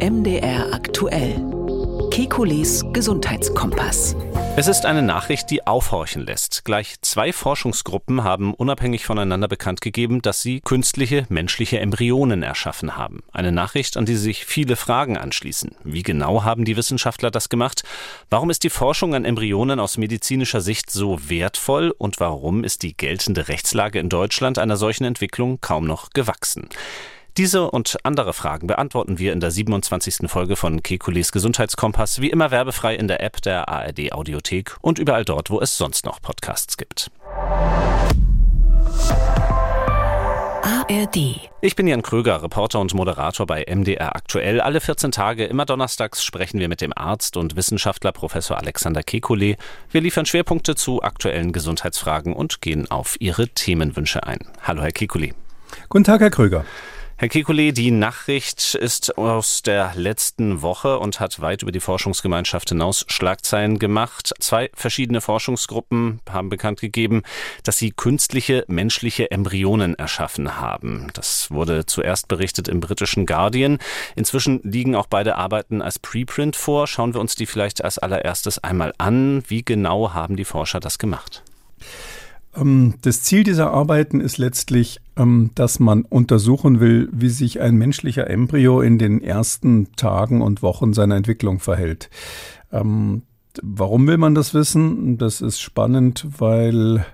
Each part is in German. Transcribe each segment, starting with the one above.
MDR aktuell. Kekules Gesundheitskompass. Es ist eine Nachricht, die aufhorchen lässt. Gleich zwei Forschungsgruppen haben unabhängig voneinander bekannt gegeben, dass sie künstliche menschliche Embryonen erschaffen haben. Eine Nachricht, an die sich viele Fragen anschließen. Wie genau haben die Wissenschaftler das gemacht? Warum ist die Forschung an Embryonen aus medizinischer Sicht so wertvoll? Und warum ist die geltende Rechtslage in Deutschland einer solchen Entwicklung kaum noch gewachsen? Diese und andere Fragen beantworten wir in der 27. Folge von Kekules Gesundheitskompass, wie immer werbefrei in der App der ARD Audiothek und überall dort, wo es sonst noch Podcasts gibt. ARD. Ich bin Jan Kröger, Reporter und Moderator bei MDR Aktuell. Alle 14 Tage, immer donnerstags, sprechen wir mit dem Arzt und Wissenschaftler Professor Alexander Kekulé. Wir liefern Schwerpunkte zu aktuellen Gesundheitsfragen und gehen auf Ihre Themenwünsche ein. Hallo, Herr Kekulé. Guten Tag, Herr Kröger. Herr Kekulé, die Nachricht ist aus der letzten Woche und hat weit über die Forschungsgemeinschaft hinaus Schlagzeilen gemacht. Zwei verschiedene Forschungsgruppen haben bekannt gegeben, dass sie künstliche menschliche Embryonen erschaffen haben. Das wurde zuerst berichtet im britischen Guardian. Inzwischen liegen auch beide Arbeiten als Preprint vor. Schauen wir uns die vielleicht als allererstes einmal an. Wie genau haben die Forscher das gemacht? Ähm, das Ziel dieser Arbeiten ist letztlich, ähm, dass man untersuchen will, wie sich ein menschlicher Embryo in den ersten Tagen und Wochen seiner Entwicklung verhält. Ähm, warum will man das wissen? Das ist spannend, weil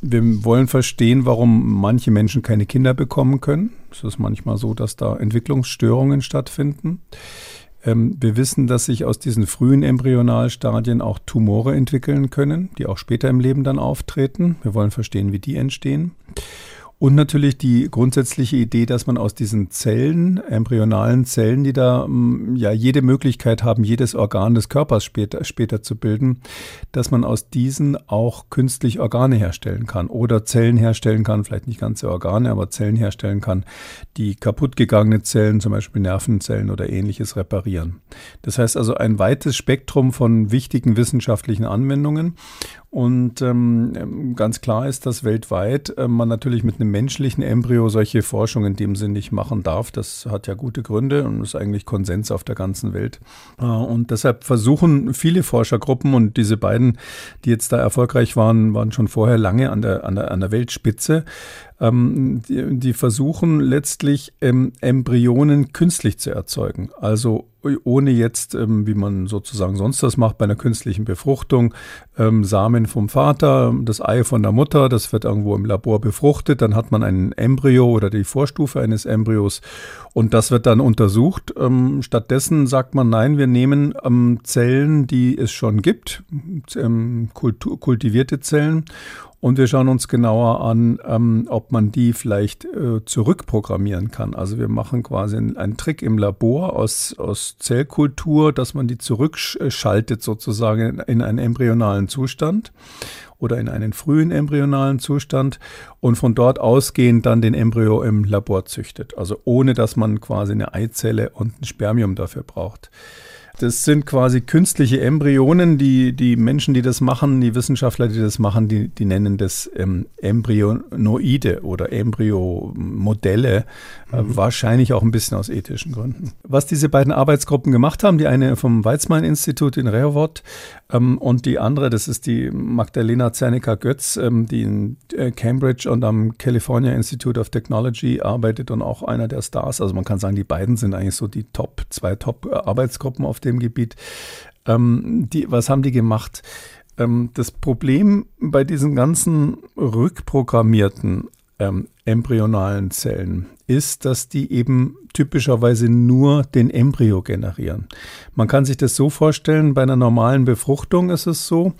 wir wollen verstehen, warum manche Menschen keine Kinder bekommen können. Es ist manchmal so, dass da Entwicklungsstörungen stattfinden. Ähm, wir wissen, dass sich aus diesen frühen Embryonalstadien auch Tumore entwickeln können, die auch später im Leben dann auftreten. Wir wollen verstehen, wie die entstehen. Und natürlich die grundsätzliche Idee, dass man aus diesen Zellen, embryonalen Zellen, die da mm, ja jede Möglichkeit haben, jedes Organ des Körpers später, später zu bilden, dass man aus diesen auch künstlich Organe herstellen kann oder Zellen herstellen kann, vielleicht nicht ganze Organe, aber Zellen herstellen kann, die kaputtgegangene Zellen, zum Beispiel Nervenzellen oder ähnliches reparieren. Das heißt also ein weites Spektrum von wichtigen wissenschaftlichen Anwendungen. Und ähm, ganz klar ist, dass weltweit äh, man natürlich mit einem menschlichen Embryo solche Forschung in dem Sinn nicht machen darf. Das hat ja gute Gründe und ist eigentlich Konsens auf der ganzen Welt. Äh, und deshalb versuchen viele Forschergruppen und diese beiden, die jetzt da erfolgreich waren, waren schon vorher lange an der, an der, an der Weltspitze, ähm, die, die, versuchen letztlich ähm, Embryonen künstlich zu erzeugen. Also ohne jetzt, ähm, wie man sozusagen sonst das macht bei einer künstlichen Befruchtung, ähm, Samen vom Vater, das Ei von der Mutter, das wird irgendwo im Labor befruchtet, dann hat man ein Embryo oder die Vorstufe eines Embryos und das wird dann untersucht. Ähm, stattdessen sagt man, nein, wir nehmen ähm, Zellen, die es schon gibt, kultivierte Zellen und wir schauen uns genauer an, ähm, ob man die vielleicht äh, zurückprogrammieren kann. Also wir machen quasi einen, Trick im Labor aus, aus Zellkultur, dass man die zurückschaltet sozusagen in einen embryonalen Zustand oder in einen frühen embryonalen Zustand und von dort ausgehend dann den Embryo im Labor züchtet. Also ohne dass man quasi eine Eizelle und ein Spermium dafür braucht. Das sind quasi künstliche Embryonen. Die, die Menschen, die das machen, die Wissenschaftler, die das machen, die, die nennen das ähm, Embryonoide oder Embryomodelle. Äh, mhm. wahrscheinlich auch ein bisschen aus ethischen Gründen. Was diese beiden Arbeitsgruppen gemacht haben, die eine vom Weizmann-Institut in Rehovot ähm, und die andere, das ist die Magdalena Zernica-Götz, ähm, die in äh, Cambridge und am California Institute of Technology arbeitet und auch einer der Stars. Also man kann sagen, die beiden sind eigentlich so die Top, zwei Top-Arbeitsgruppen auf dem Gebiet. Ähm, die, was haben die gemacht? Ähm, das Problem bei diesen ganzen rückprogrammierten ähm, embryonalen Zellen ist, dass die eben typischerweise nur den Embryo generieren. Man kann sich das so vorstellen, bei einer normalen Befruchtung ist es so,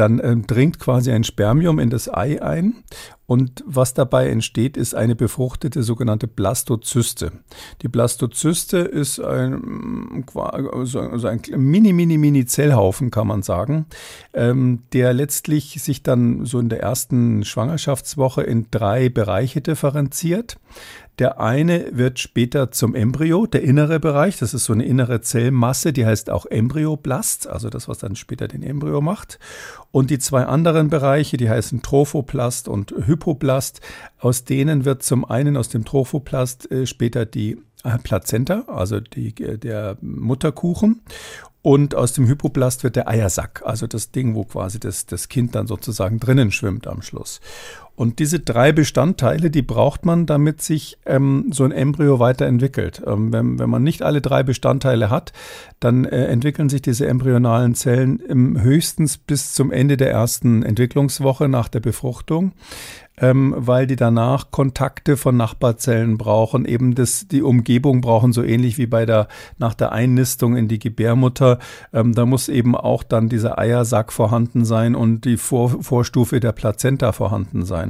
dann äh, dringt quasi ein Spermium in das Ei ein und was dabei entsteht, ist eine befruchtete sogenannte Blastozyste. Die Blastozyste ist ein, also ein mini, mini, mini Zellhaufen, kann man sagen, ähm, der letztlich sich dann so in der ersten Schwangerschaftswoche in drei Bereiche differenziert. Der eine wird später zum Embryo, der innere Bereich, das ist so eine innere Zellmasse, die heißt auch Embryoblast, also das, was dann später den Embryo macht. Und die zwei anderen Bereiche, die heißen Trophoplast und Hypoplast, aus denen wird zum einen aus dem Trophoplast äh, später die äh, Plazenta, also die, der Mutterkuchen. Und aus dem Hypoblast wird der Eiersack, also das Ding, wo quasi das, das Kind dann sozusagen drinnen schwimmt am Schluss. Und diese drei Bestandteile, die braucht man, damit sich ähm, so ein Embryo weiterentwickelt. Ähm, wenn, wenn man nicht alle drei Bestandteile hat, dann äh, entwickeln sich diese embryonalen Zellen höchstens bis zum Ende der ersten Entwicklungswoche nach der Befruchtung ähm, weil die danach Kontakte von Nachbarzellen brauchen, eben das, die Umgebung brauchen, so ähnlich wie bei der, nach der Einnistung in die Gebärmutter. Ähm, da muss eben auch dann dieser Eiersack vorhanden sein und die Vor Vorstufe der Plazenta vorhanden sein.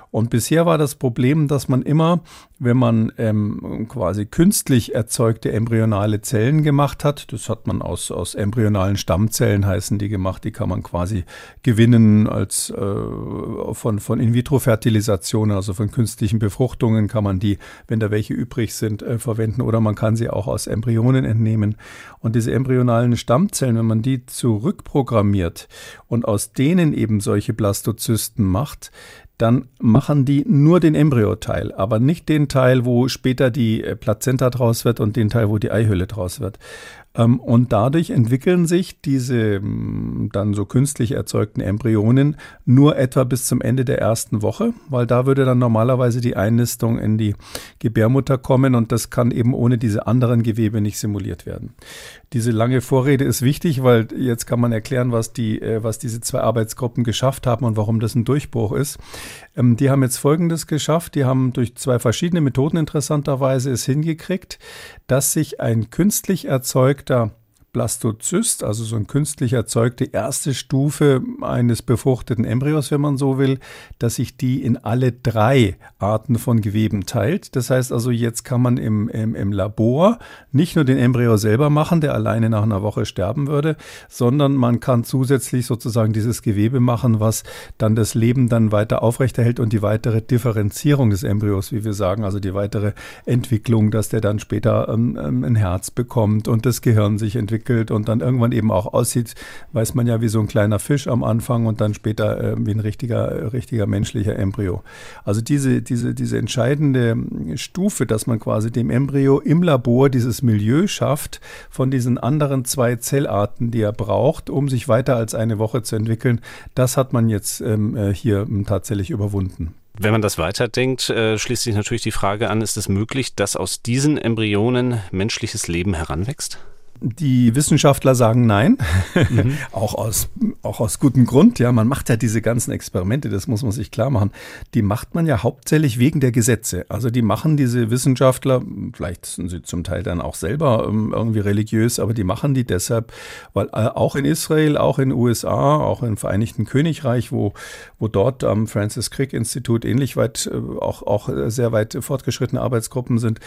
Und bisher war das Problem, dass man immer, wenn man ähm, quasi künstlich erzeugte embryonale Zellen gemacht hat, das hat man aus, aus embryonalen Stammzellen heißen die gemacht, die kann man quasi gewinnen als äh, von, von In-vitro-Fertilisation, also von künstlichen Befruchtungen kann man die, wenn da welche übrig sind, äh, verwenden oder man kann sie auch aus Embryonen entnehmen. Und diese embryonalen Stammzellen, wenn man die zurückprogrammiert und aus denen eben solche Blastozysten macht, dann machen die nur den Embryoteil, aber nicht den Teil, wo später die äh, Plazenta draus wird und den Teil, wo die Eihülle draus wird. Ähm, und dadurch entwickeln sich diese mm, dann so künstlich erzeugten Embryonen nur etwa bis zum Ende der ersten Woche, weil da würde dann normalerweise die Einnistung in die Gebärmutter kommen und das kann eben ohne diese anderen Gewebe nicht simuliert werden. Diese lange Vorrede ist wichtig, weil jetzt kann man erklären, was die, äh, was diese zwei Arbeitsgruppen geschafft haben und warum das ein Durchbruch ist. Ähm, die haben jetzt Folgendes geschafft. Die haben durch zwei verschiedene Methoden interessanterweise es hingekriegt, dass sich ein künstlich erzeugter Blastozyst, also so ein künstlich erzeugte erste Stufe eines befruchteten Embryos, wenn man so will, dass sich die in alle drei Arten von Geweben teilt. Das heißt also, jetzt kann man im, im, im Labor nicht nur den Embryo selber machen, der alleine nach einer Woche sterben würde, sondern man kann zusätzlich sozusagen dieses Gewebe machen, was dann das Leben dann weiter aufrechterhält und die weitere Differenzierung des Embryos, wie wir sagen, also die weitere Entwicklung, dass der dann später ähm, ähm ein Herz bekommt und das Gehirn sich entwickelt entwickelt und dann irgendwann eben auch aussieht, weiß man ja, wie so ein kleiner Fisch am Anfang und dann später äh, wie ein richtiger, richtiger menschlicher Embryo. Also diese, diese, diese entscheidende Stufe, dass man quasi dem Embryo im Labor dieses Milieu schafft von diesen anderen zwei Zellarten, die er braucht, um sich weiter als eine Woche zu entwickeln, das hat man jetzt ähm, äh, hier ähm, tatsächlich überwunden. Wenn man das weiterdenkt, äh, schließt sich natürlich die Frage an, ist es möglich, dass aus diesen Embryonen menschliches Leben heranwächst? Die Wissenschaftler sagen nein, mhm. auch, aus, auch aus gutem Grund. Ja, man macht ja diese ganzen Experimente, das muss man sich klar machen. Die macht man ja hauptsächlich wegen der Gesetze. Also die machen diese Wissenschaftler, vielleicht sind sie zum Teil dann auch selber ähm, irgendwie religiös, aber die machen die deshalb, weil äh, auch in Israel, auch in den USA, auch im Vereinigten Königreich, wo, wo dort am Francis Crick Institut ähnlich weit, äh, auch, auch sehr weit fortgeschrittene Arbeitsgruppen sind,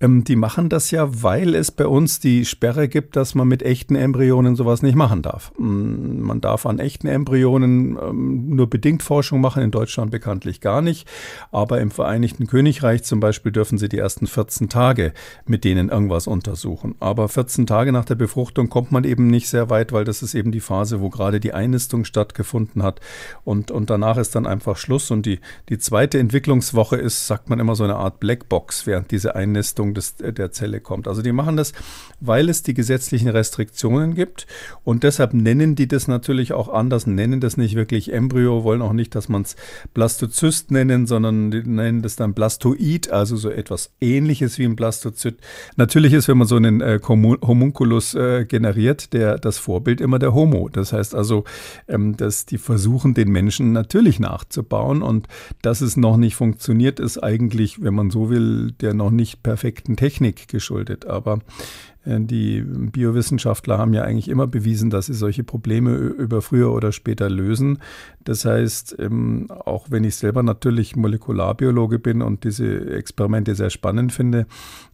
ähm, die machen das ja, weil es bei uns die Sperre gibt, dass man mit echten Embryonen sowas nicht machen darf. Mm, man darf an echten Embryonen ähm, nur bedingt Forschung machen, in Deutschland bekanntlich gar nicht. Aber im Vereinigten Königreich zum Beispiel dürfen sie die ersten 14 Tage mit denen irgendwas untersuchen. Aber 14 Tage nach der Befruchtung kommt man eben nicht sehr weit, weil das ist eben die Phase, wo gerade die Einnistung stattgefunden hat. Und, und danach ist dann einfach Schluss. Und die, die zweite Entwicklungswoche ist, sagt man immer, so eine Art Blackbox, während diese Einnistung Entwicklung des, der Zelle kommt. Also die machen das, weil es die gesetzlichen Restriktionen gibt und deshalb nennen die das natürlich auch anders, nennen das nicht wirklich Embryo, wollen auch nicht, dass man es Blastozyst nennen, sondern die nennen das dann Blastoid, also so etwas ähnliches wie ein Blastozyt. Natürlich ist, wenn man so einen äh, Homunculus äh, generiert, der das Vorbild immer der Homo. Das heißt also, ähm, dass die versuchen, den Menschen natürlich nachzubauen und dass es noch nicht funktioniert, ist eigentlich, wenn man so will, der noch nicht perfekt perfekten Technik geschuldet. Aber äh, die Biowissenschaftler haben ja eigentlich immer bewiesen, dass sie solche Probleme über früher oder später lösen. Das heißt, ähm, auch wenn ich selber natürlich Molekularbiologe bin und diese Experimente sehr spannend finde,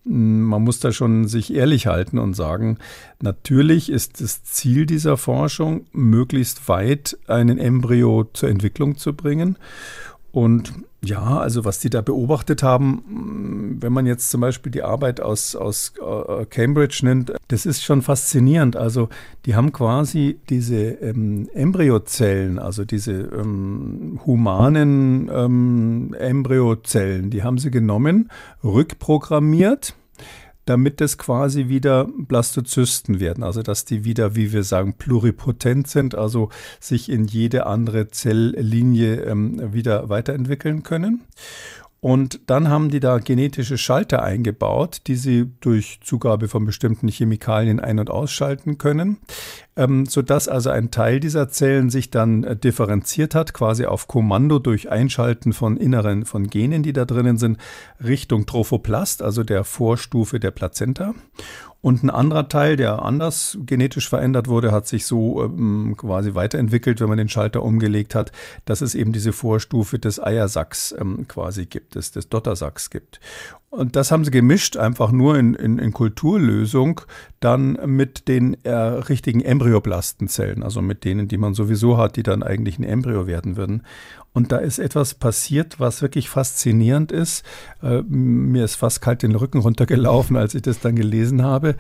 man muss da schon sich ehrlich halten und sagen, natürlich ist das Ziel dieser Forschung, möglichst weit einen Embryo zur Entwicklung zu bringen. Und ja, also was die da beobachtet haben, wenn man jetzt zum Beispiel die Arbeit aus, aus äh, Cambridge nimmt, das ist schon faszinierend. Also die haben quasi diese ähm, Embryozellen, also diese ähm, humanen ähm, Embryozellen, die haben sie genommen, rückprogrammiert damit es quasi wieder Blastozysten werden, also dass die wieder, wie wir sagen, pluripotent sind, also sich in jede andere Zelllinie ähm, wieder weiterentwickeln können. Und dann haben die da genetische Schalter eingebaut, die sie durch Zugabe von bestimmten Chemikalien ein- und ausschalten können, ähm, sodass also ein Teil dieser Zellen sich dann äh, differenziert hat, quasi auf Kommando durch Einschalten von inneren, von Genen, die da drinnen sind, Richtung Trophoplast, also der Vorstufe der Plazenta. Und ein anderer Teil, der anders genetisch verändert wurde, hat sich so ähm, quasi weiterentwickelt, wenn man den Schalter umgelegt hat, dass es eben diese Vorstufe des Eiersacks ähm, quasi gibt, des, des Dottersacks gibt. Und das haben sie gemischt, einfach nur in, in, in Kulturlösung, dann mit den äh, richtigen Embryoblastenzellen, also mit denen, die man sowieso hat, die dann eigentlich ein Embryo werden würden. Und da ist etwas passiert, was wirklich faszinierend ist. Äh, mir ist fast kalt den Rücken runtergelaufen, als ich das dann gelesen habe.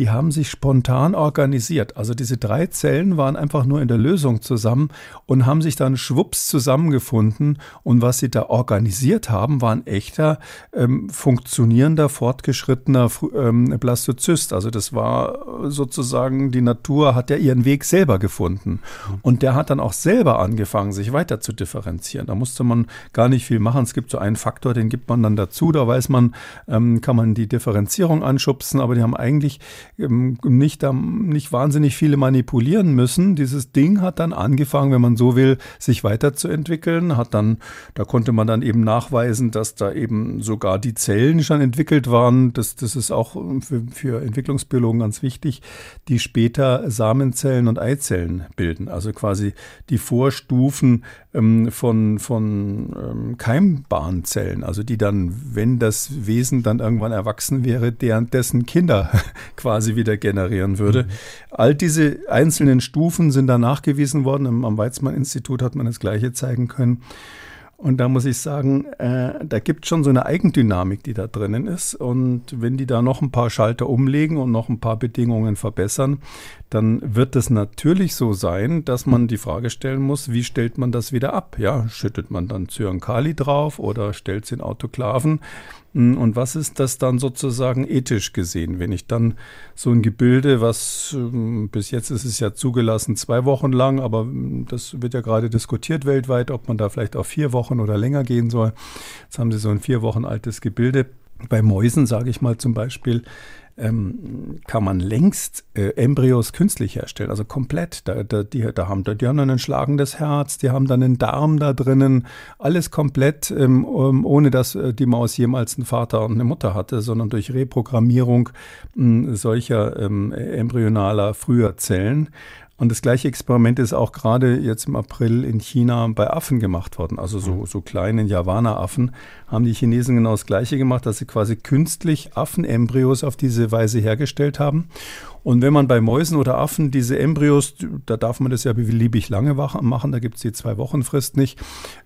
Die haben sich spontan organisiert. Also diese drei Zellen waren einfach nur in der Lösung zusammen und haben sich dann schwupps zusammengefunden. Und was sie da organisiert haben, war ein echter, ähm, funktionierender, fortgeschrittener ähm, Blastozyst. Also das war sozusagen, die Natur hat ja ihren Weg selber gefunden. Und der hat dann auch selber angefangen, sich weiter zu differenzieren. Da musste man gar nicht viel machen. Es gibt so einen Faktor, den gibt man dann dazu. Da weiß man, ähm, kann man die Differenzierung anschubsen, aber die haben eigentlich nicht, ähm, nicht wahnsinnig viele manipulieren müssen. Dieses Ding hat dann angefangen, wenn man so will, sich weiterzuentwickeln. Hat dann, da konnte man dann eben nachweisen, dass da eben sogar die Zellen schon entwickelt waren. Das, das ist auch für, für Entwicklungsbiologen ganz wichtig, die später Samenzellen und Eizellen bilden. Also quasi die Vorstufen ähm, von, von ähm, Keimbahnzellen, also die dann, wenn das Wesen dann irgendwann erwachsen wäre, deren, dessen Kinder quasi wieder generieren würde. Mhm. All diese einzelnen Stufen sind da nachgewiesen worden. Am Weizmann-Institut hat man das Gleiche zeigen können. Und da muss ich sagen, äh, da gibt es schon so eine Eigendynamik, die da drinnen ist. Und wenn die da noch ein paar Schalter umlegen und noch ein paar Bedingungen verbessern, dann wird es natürlich so sein, dass man die Frage stellen muss, wie stellt man das wieder ab? Ja, schüttet man dann Zyankali drauf oder stellt es in Autoklaven? Und was ist das dann sozusagen ethisch gesehen, wenn ich dann so ein Gebilde, was ähm, bis jetzt ist es ja zugelassen zwei Wochen lang, aber hm, das wird ja gerade diskutiert weltweit, ob man da vielleicht auf vier Wochen oder länger gehen soll. Jetzt haben sie so ein vier Wochen altes Gebilde. Bei Mäusen, sage ich mal zum Beispiel, ähm, kann man längst äh, Embryos künstlich herstellen, also komplett. Da, da, die, da haben, die haben dann ein schlagendes Herz, die haben dann einen Darm da drinnen, alles komplett, ähm, ohne dass äh, die Maus jemals einen Vater und eine Mutter hatte, sondern durch Reprogrammierung äh, solcher ähm, embryonaler früher Zellen. Und das gleiche Experiment ist auch gerade jetzt im April in China bei Affen gemacht worden. Also so, mhm. so kleinen Javana-Affen haben die Chinesen genau das gleiche gemacht, dass sie quasi künstlich Affenembryos auf diese Weise hergestellt haben. Und wenn man bei Mäusen oder Affen diese Embryos, da darf man das ja beliebig lange machen, da gibt es die zwei Wochen Frist nicht,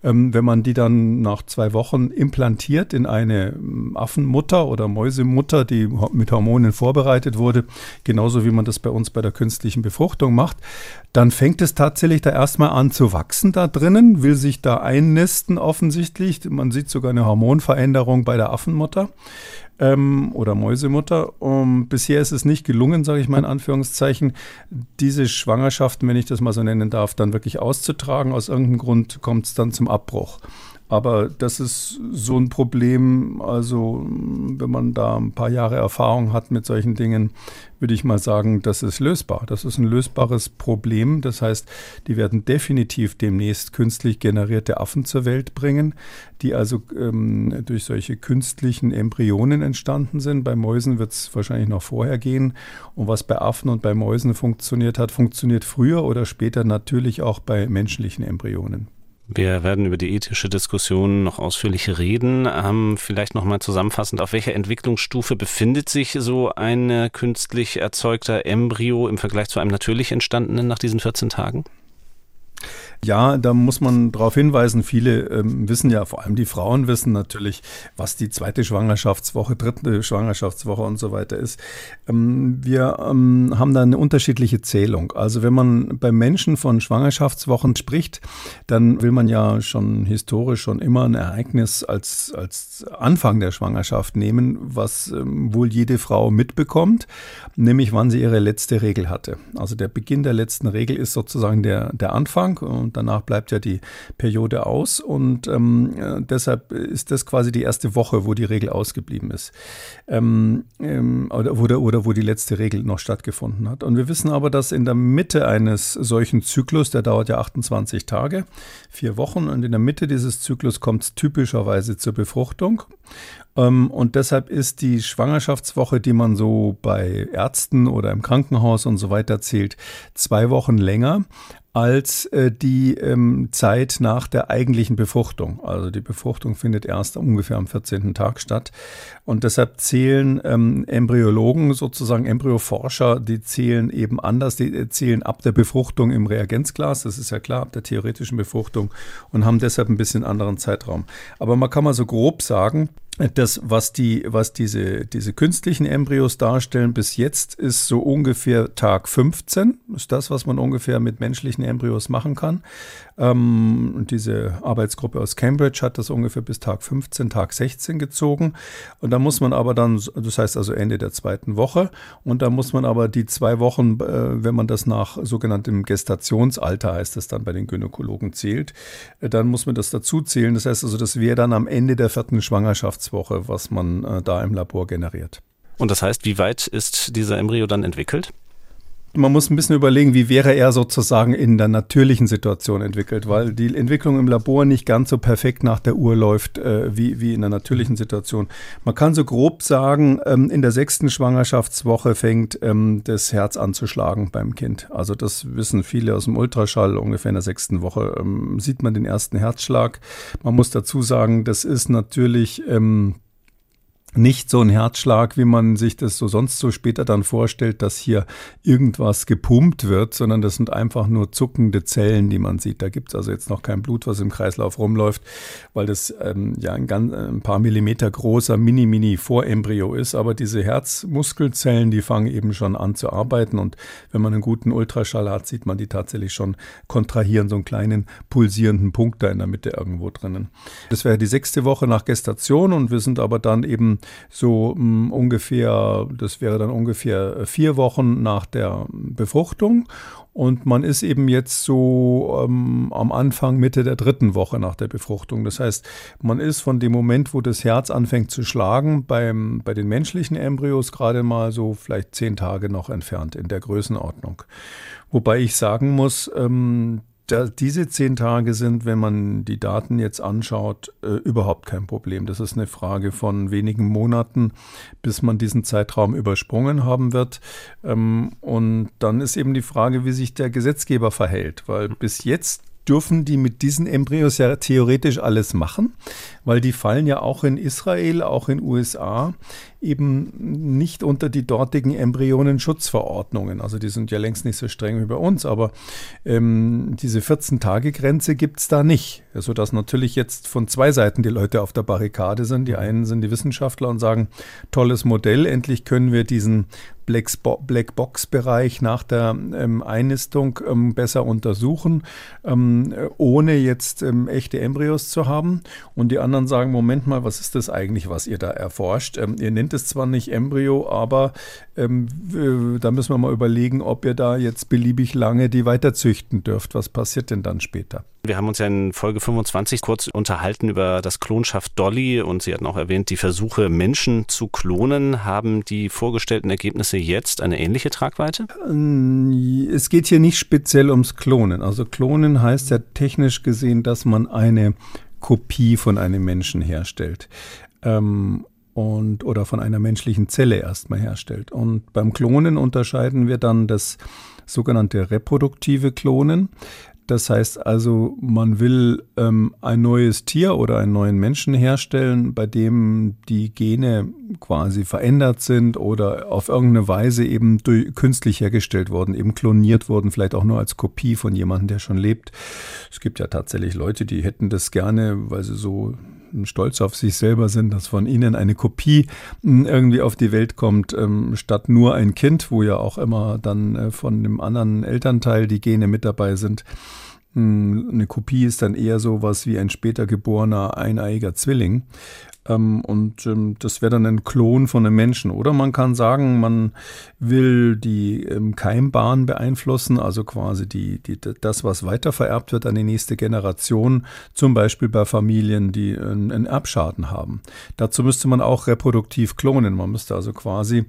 ähm, wenn man die dann nach zwei Wochen implantiert in eine ähm, Affenmutter oder Mäusemutter, die mit Hormonen vorbereitet wurde, genauso wie man das bei uns bei der künstlichen Befruchtung macht, dann fängt es tatsächlich da erstmal an zu wachsen da drinnen, will sich da einnisten offensichtlich. Man sieht sogar eine Hormonveränderung bei der Affenmutter ähm, oder Mäusemutter. Um, bisher ist es nicht gelungen, sage ich mal in Anführungszeichen, diese Schwangerschaften, wenn ich das mal so nennen darf, dann wirklich auszutragen. Aus irgendeinem Grund kommt es dann zum Abbruch. Aber das ist so ein Problem, also wenn man da ein paar Jahre Erfahrung hat mit solchen Dingen, würde ich mal sagen, das ist lösbar. Das ist ein lösbares Problem. Das heißt, die werden definitiv demnächst künstlich generierte Affen zur Welt bringen, die also ähm, durch solche künstlichen Embryonen entstanden sind. Bei Mäusen wird es wahrscheinlich noch vorher gehen. Und was bei Affen und bei Mäusen funktioniert hat, funktioniert früher oder später natürlich auch bei menschlichen Embryonen. Wir werden über die ethische Diskussion noch ausführlich reden. Ähm, vielleicht nochmal zusammenfassend, auf welcher Entwicklungsstufe befindet sich so ein künstlich erzeugter Embryo im Vergleich zu einem natürlich entstandenen nach diesen 14 Tagen? Ja, da muss man darauf hinweisen, viele ähm, wissen ja, vor allem die Frauen wissen natürlich, was die zweite Schwangerschaftswoche, dritte Schwangerschaftswoche und so weiter ist. Ähm, wir ähm, haben da eine unterschiedliche Zählung. Also wenn man bei Menschen von Schwangerschaftswochen spricht, dann will man ja schon historisch schon immer ein Ereignis als, als Anfang der Schwangerschaft nehmen, was ähm, wohl jede Frau mitbekommt, nämlich wann sie ihre letzte Regel hatte. Also der Beginn der letzten Regel ist sozusagen der, der Anfang und danach bleibt ja die Periode aus und ähm, äh, deshalb ist das quasi die erste Woche, wo die Regel ausgeblieben ist ähm, ähm, oder, oder, oder wo die letzte Regel noch stattgefunden hat. Und wir wissen aber, dass in der Mitte eines solchen Zyklus, der dauert ja 28 Tage, vier Wochen, und in der Mitte dieses Zyklus kommt es typischerweise zur Befruchtung. Ähm, und deshalb ist die Schwangerschaftswoche, die man so bei Ärzten oder im Krankenhaus und so weiter zählt, zwei Wochen länger als äh, die ähm, Zeit nach der eigentlichen Befruchtung. Also die Befruchtung findet erst ungefähr am 14. Tag statt. Und deshalb zählen ähm, Embryologen, sozusagen Embryoforscher, die zählen eben anders, die zählen ab der Befruchtung im Reagenzglas, das ist ja klar, ab der theoretischen Befruchtung und haben deshalb ein bisschen anderen Zeitraum. Aber man kann mal so grob sagen, das, was die, was diese, diese künstlichen Embryos darstellen, bis jetzt ist so ungefähr Tag 15. Ist das, was man ungefähr mit menschlichen Embryos machen kann. Ähm, und diese Arbeitsgruppe aus Cambridge hat das ungefähr bis Tag 15, Tag 16 gezogen. Und da muss man aber dann, das heißt also Ende der zweiten Woche, und da muss man aber die zwei Wochen, äh, wenn man das nach sogenanntem Gestationsalter heißt das dann bei den Gynäkologen zählt, äh, dann muss man das dazu zählen. Das heißt also, das wäre dann am Ende der vierten Schwangerschaftswoche, was man äh, da im Labor generiert. Und das heißt, wie weit ist dieser Embryo dann entwickelt? Man muss ein bisschen überlegen, wie wäre er sozusagen in der natürlichen Situation entwickelt, weil die Entwicklung im Labor nicht ganz so perfekt nach der Uhr läuft äh, wie, wie in der natürlichen Situation. Man kann so grob sagen, ähm, in der sechsten Schwangerschaftswoche fängt ähm, das Herz an zu schlagen beim Kind. Also das wissen viele aus dem Ultraschall. Ungefähr in der sechsten Woche ähm, sieht man den ersten Herzschlag. Man muss dazu sagen, das ist natürlich ähm, nicht so ein Herzschlag, wie man sich das so sonst so später dann vorstellt, dass hier irgendwas gepumpt wird, sondern das sind einfach nur zuckende Zellen, die man sieht. Da gibt es also jetzt noch kein Blut, was im Kreislauf rumläuft, weil das ähm, ja ein, ganz, ein paar Millimeter großer Mini-Mini-Vorembryo ist. Aber diese Herzmuskelzellen, die fangen eben schon an zu arbeiten und wenn man einen guten Ultraschall hat, sieht man die tatsächlich schon kontrahieren, so einen kleinen pulsierenden Punkt da in der Mitte irgendwo drinnen. Das wäre die sechste Woche nach Gestation und wir sind aber dann eben so mh, hm, ungefähr, das wäre dann ungefähr vier Wochen nach der Befruchtung. Und man ist eben jetzt so ähm, am Anfang, Mitte der dritten Woche nach der Befruchtung. Das heißt, man ist von dem Moment, wo das Herz anfängt zu schlagen, beim, bei den menschlichen Embryos gerade mal so vielleicht zehn Tage noch entfernt in der Größenordnung. Wobei ich sagen muss, ähm, da, diese zehn Tage sind, wenn man die Daten jetzt anschaut, äh, überhaupt kein Problem. Das ist eine Frage von wenigen Monaten, bis man diesen Zeitraum übersprungen haben wird. Ähm, und dann ist eben die Frage, wie sich der Gesetzgeber verhält, weil bis jetzt dürfen die mit diesen Embryos ja theoretisch alles machen, weil die fallen ja auch in Israel, auch in USA eben nicht unter die dortigen Embryonenschutzverordnungen. Also die sind ja längst nicht so streng wie bei uns, aber ähm, diese 14-Tage-Grenze gibt es da nicht. Sodass natürlich jetzt von zwei Seiten die Leute auf der Barrikade sind. Die einen sind die Wissenschaftler und sagen, tolles Modell, endlich können wir diesen Blackbox-Bereich nach der ähm, Einnistung ähm, besser untersuchen, ähm, ohne jetzt ähm, echte Embryos zu haben. Und die anderen sagen, Moment mal, was ist das eigentlich, was ihr da erforscht? Ähm, ihr nennt es zwar nicht Embryo, aber ähm, da müssen wir mal überlegen, ob ihr da jetzt beliebig lange die weiterzüchten dürft. Was passiert denn dann später? Wir haben uns ja in Folge 25 kurz unterhalten über das Klonschaft Dolly und Sie hatten auch erwähnt, die Versuche, Menschen zu klonen. Haben die vorgestellten Ergebnisse jetzt eine ähnliche Tragweite? Ähm, es geht hier nicht speziell ums Klonen. Also Klonen heißt ja technisch gesehen, dass man eine Kopie von einem Menschen herstellt. Ähm, und oder von einer menschlichen Zelle erstmal herstellt. Und beim Klonen unterscheiden wir dann das sogenannte reproduktive Klonen. Das heißt also, man will ähm, ein neues Tier oder einen neuen Menschen herstellen, bei dem die Gene quasi verändert sind oder auf irgendeine Weise eben durch, künstlich hergestellt worden, eben kloniert wurden, vielleicht auch nur als Kopie von jemandem, der schon lebt. Es gibt ja tatsächlich Leute, die hätten das gerne, weil sie so stolz auf sich selber sind, dass von ihnen eine Kopie hm, irgendwie auf die Welt kommt, ähm, statt nur ein Kind, wo ja auch immer dann äh, von dem anderen Elternteil die Gene mit dabei sind. Hm, eine Kopie ist dann eher so was wie ein später geborener eineiiger Zwilling. Ähm, und ähm, das wäre dann ein Klon von einem Menschen. Oder man kann sagen, man will die ähm, Keimbahn beeinflussen, also quasi die, die, das, was weitervererbt wird an die nächste Generation, zum Beispiel bei Familien, die einen, einen Erbschaden haben. Dazu müsste man auch reproduktiv klonen. Man müsste also quasi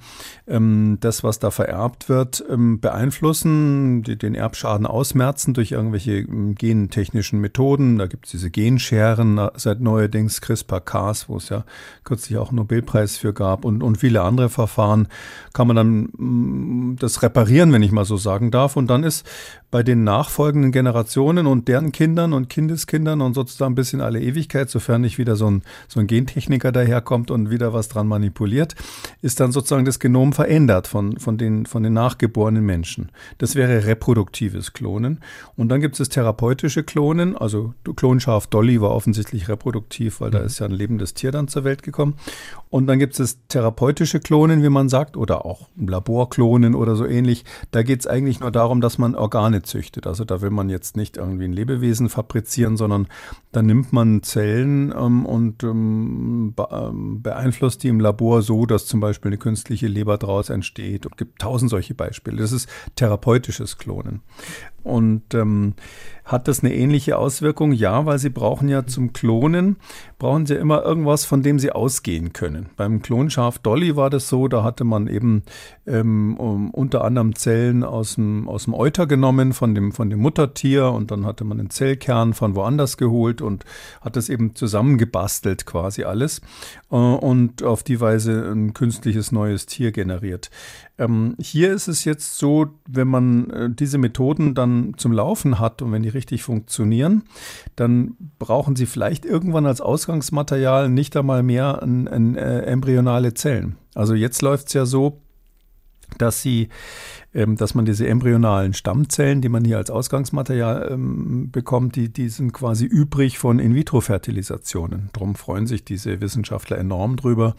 ähm, das, was da vererbt wird, ähm, beeinflussen, die, den Erbschaden ausmerzen durch irgendwelche ähm, gentechnischen Methoden. Da gibt es diese Genscheren seit neuerdings CRISPR-Cas, wo es ja kürzlich auch einen Nobelpreis für gab und, und viele andere Verfahren, kann man dann mm, das reparieren, wenn ich mal so sagen darf. Und dann ist bei den nachfolgenden Generationen und deren Kindern und Kindeskindern und sozusagen ein bisschen alle Ewigkeit, sofern nicht wieder so ein, so ein Gentechniker daherkommt und wieder was dran manipuliert, ist dann sozusagen das Genom verändert von, von, den, von den nachgeborenen Menschen. Das wäre reproduktives Klonen. Und dann gibt es therapeutische Klonen, also Klonschaf Dolly war offensichtlich reproduktiv, weil da mhm. ist ja ein lebendes Tier dann zur Welt gekommen. Und dann gibt es das therapeutische Klonen, wie man sagt, oder auch Laborklonen oder so ähnlich. Da geht es eigentlich nur darum, dass man Organe züchtet. Also da will man jetzt nicht irgendwie ein Lebewesen fabrizieren, sondern da nimmt man Zellen ähm, und ähm, ähm, beeinflusst die im Labor so, dass zum Beispiel eine künstliche Leber daraus entsteht. Es gibt tausend solche Beispiele. Das ist therapeutisches Klonen. Und ähm, hat das eine ähnliche Auswirkung? Ja, weil sie brauchen ja zum Klonen, brauchen sie immer irgendwas, von dem sie ausgehen können. Beim Klonschaf Dolly war das so, da hatte man eben ähm, um, unter anderem Zellen aus dem, aus dem Euter genommen, von dem, von dem Muttertier und dann hatte man einen Zellkern von woanders geholt und hat das eben zusammengebastelt quasi alles äh, und auf die Weise ein künstliches neues Tier generiert. Ähm, hier ist es jetzt so, wenn man äh, diese Methoden dann zum Laufen hat und wenn die richtig funktionieren, dann brauchen sie vielleicht irgendwann als Ausgangsmaterial nicht einmal mehr ein, ein, äh, embryonale Zellen. Also jetzt läuft es ja so, dass sie dass man diese embryonalen Stammzellen, die man hier als Ausgangsmaterial ähm, bekommt, die, die sind quasi übrig von In-vitro-Fertilisationen. Darum freuen sich diese Wissenschaftler enorm drüber,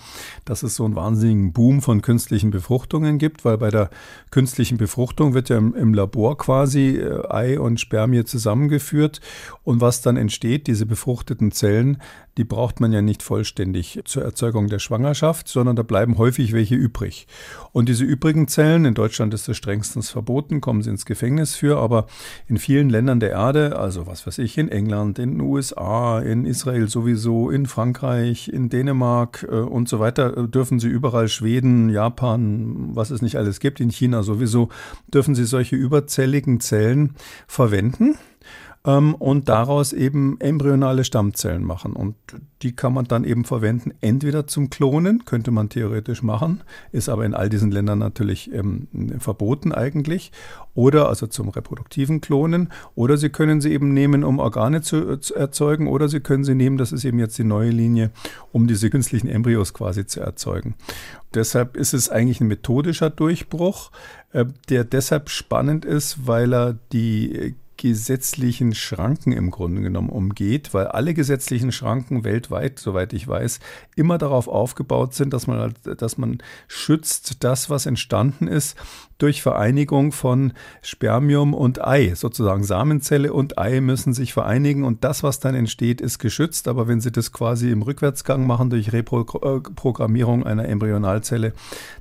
dass es so einen wahnsinnigen Boom von künstlichen Befruchtungen gibt, weil bei der künstlichen Befruchtung wird ja im, im Labor quasi äh, Ei und Spermie zusammengeführt und was dann entsteht, diese befruchteten Zellen, die braucht man ja nicht vollständig zur Erzeugung der Schwangerschaft, sondern da bleiben häufig welche übrig. Und diese übrigen Zellen, in Deutschland ist das strengstens verboten, kommen sie ins Gefängnis für, aber in vielen Ländern der Erde, also was weiß ich, in England, in den USA, in Israel sowieso, in Frankreich, in Dänemark äh, und so weiter, äh, dürfen sie überall, Schweden, Japan, was es nicht alles gibt, in China sowieso, dürfen sie solche überzelligen Zellen verwenden ähm, und daraus eben embryonale Stammzellen machen. Und die kann man dann eben verwenden, entweder zum Klonen, könnte man theoretisch machen, ist aber in all diesen Ländern natürlich ähm, verboten eigentlich, oder also zum reproduktiven Klonen, oder Sie können sie eben nehmen, um Organe zu, zu erzeugen, oder Sie können sie nehmen, das ist eben jetzt die neue Linie, um diese künstlichen Embryos quasi zu erzeugen. Deshalb ist es eigentlich ein methodischer Durchbruch, äh, der deshalb spannend ist, weil er die gesetzlichen Schranken im Grunde genommen umgeht, weil alle gesetzlichen Schranken weltweit, soweit ich weiß, immer darauf aufgebaut sind, dass man, dass man schützt das, was entstanden ist, durch Vereinigung von Spermium und Ei. Sozusagen Samenzelle und Ei müssen sich vereinigen und das, was dann entsteht, ist geschützt. Aber wenn Sie das quasi im Rückwärtsgang machen durch Reprogrammierung einer Embryonalzelle,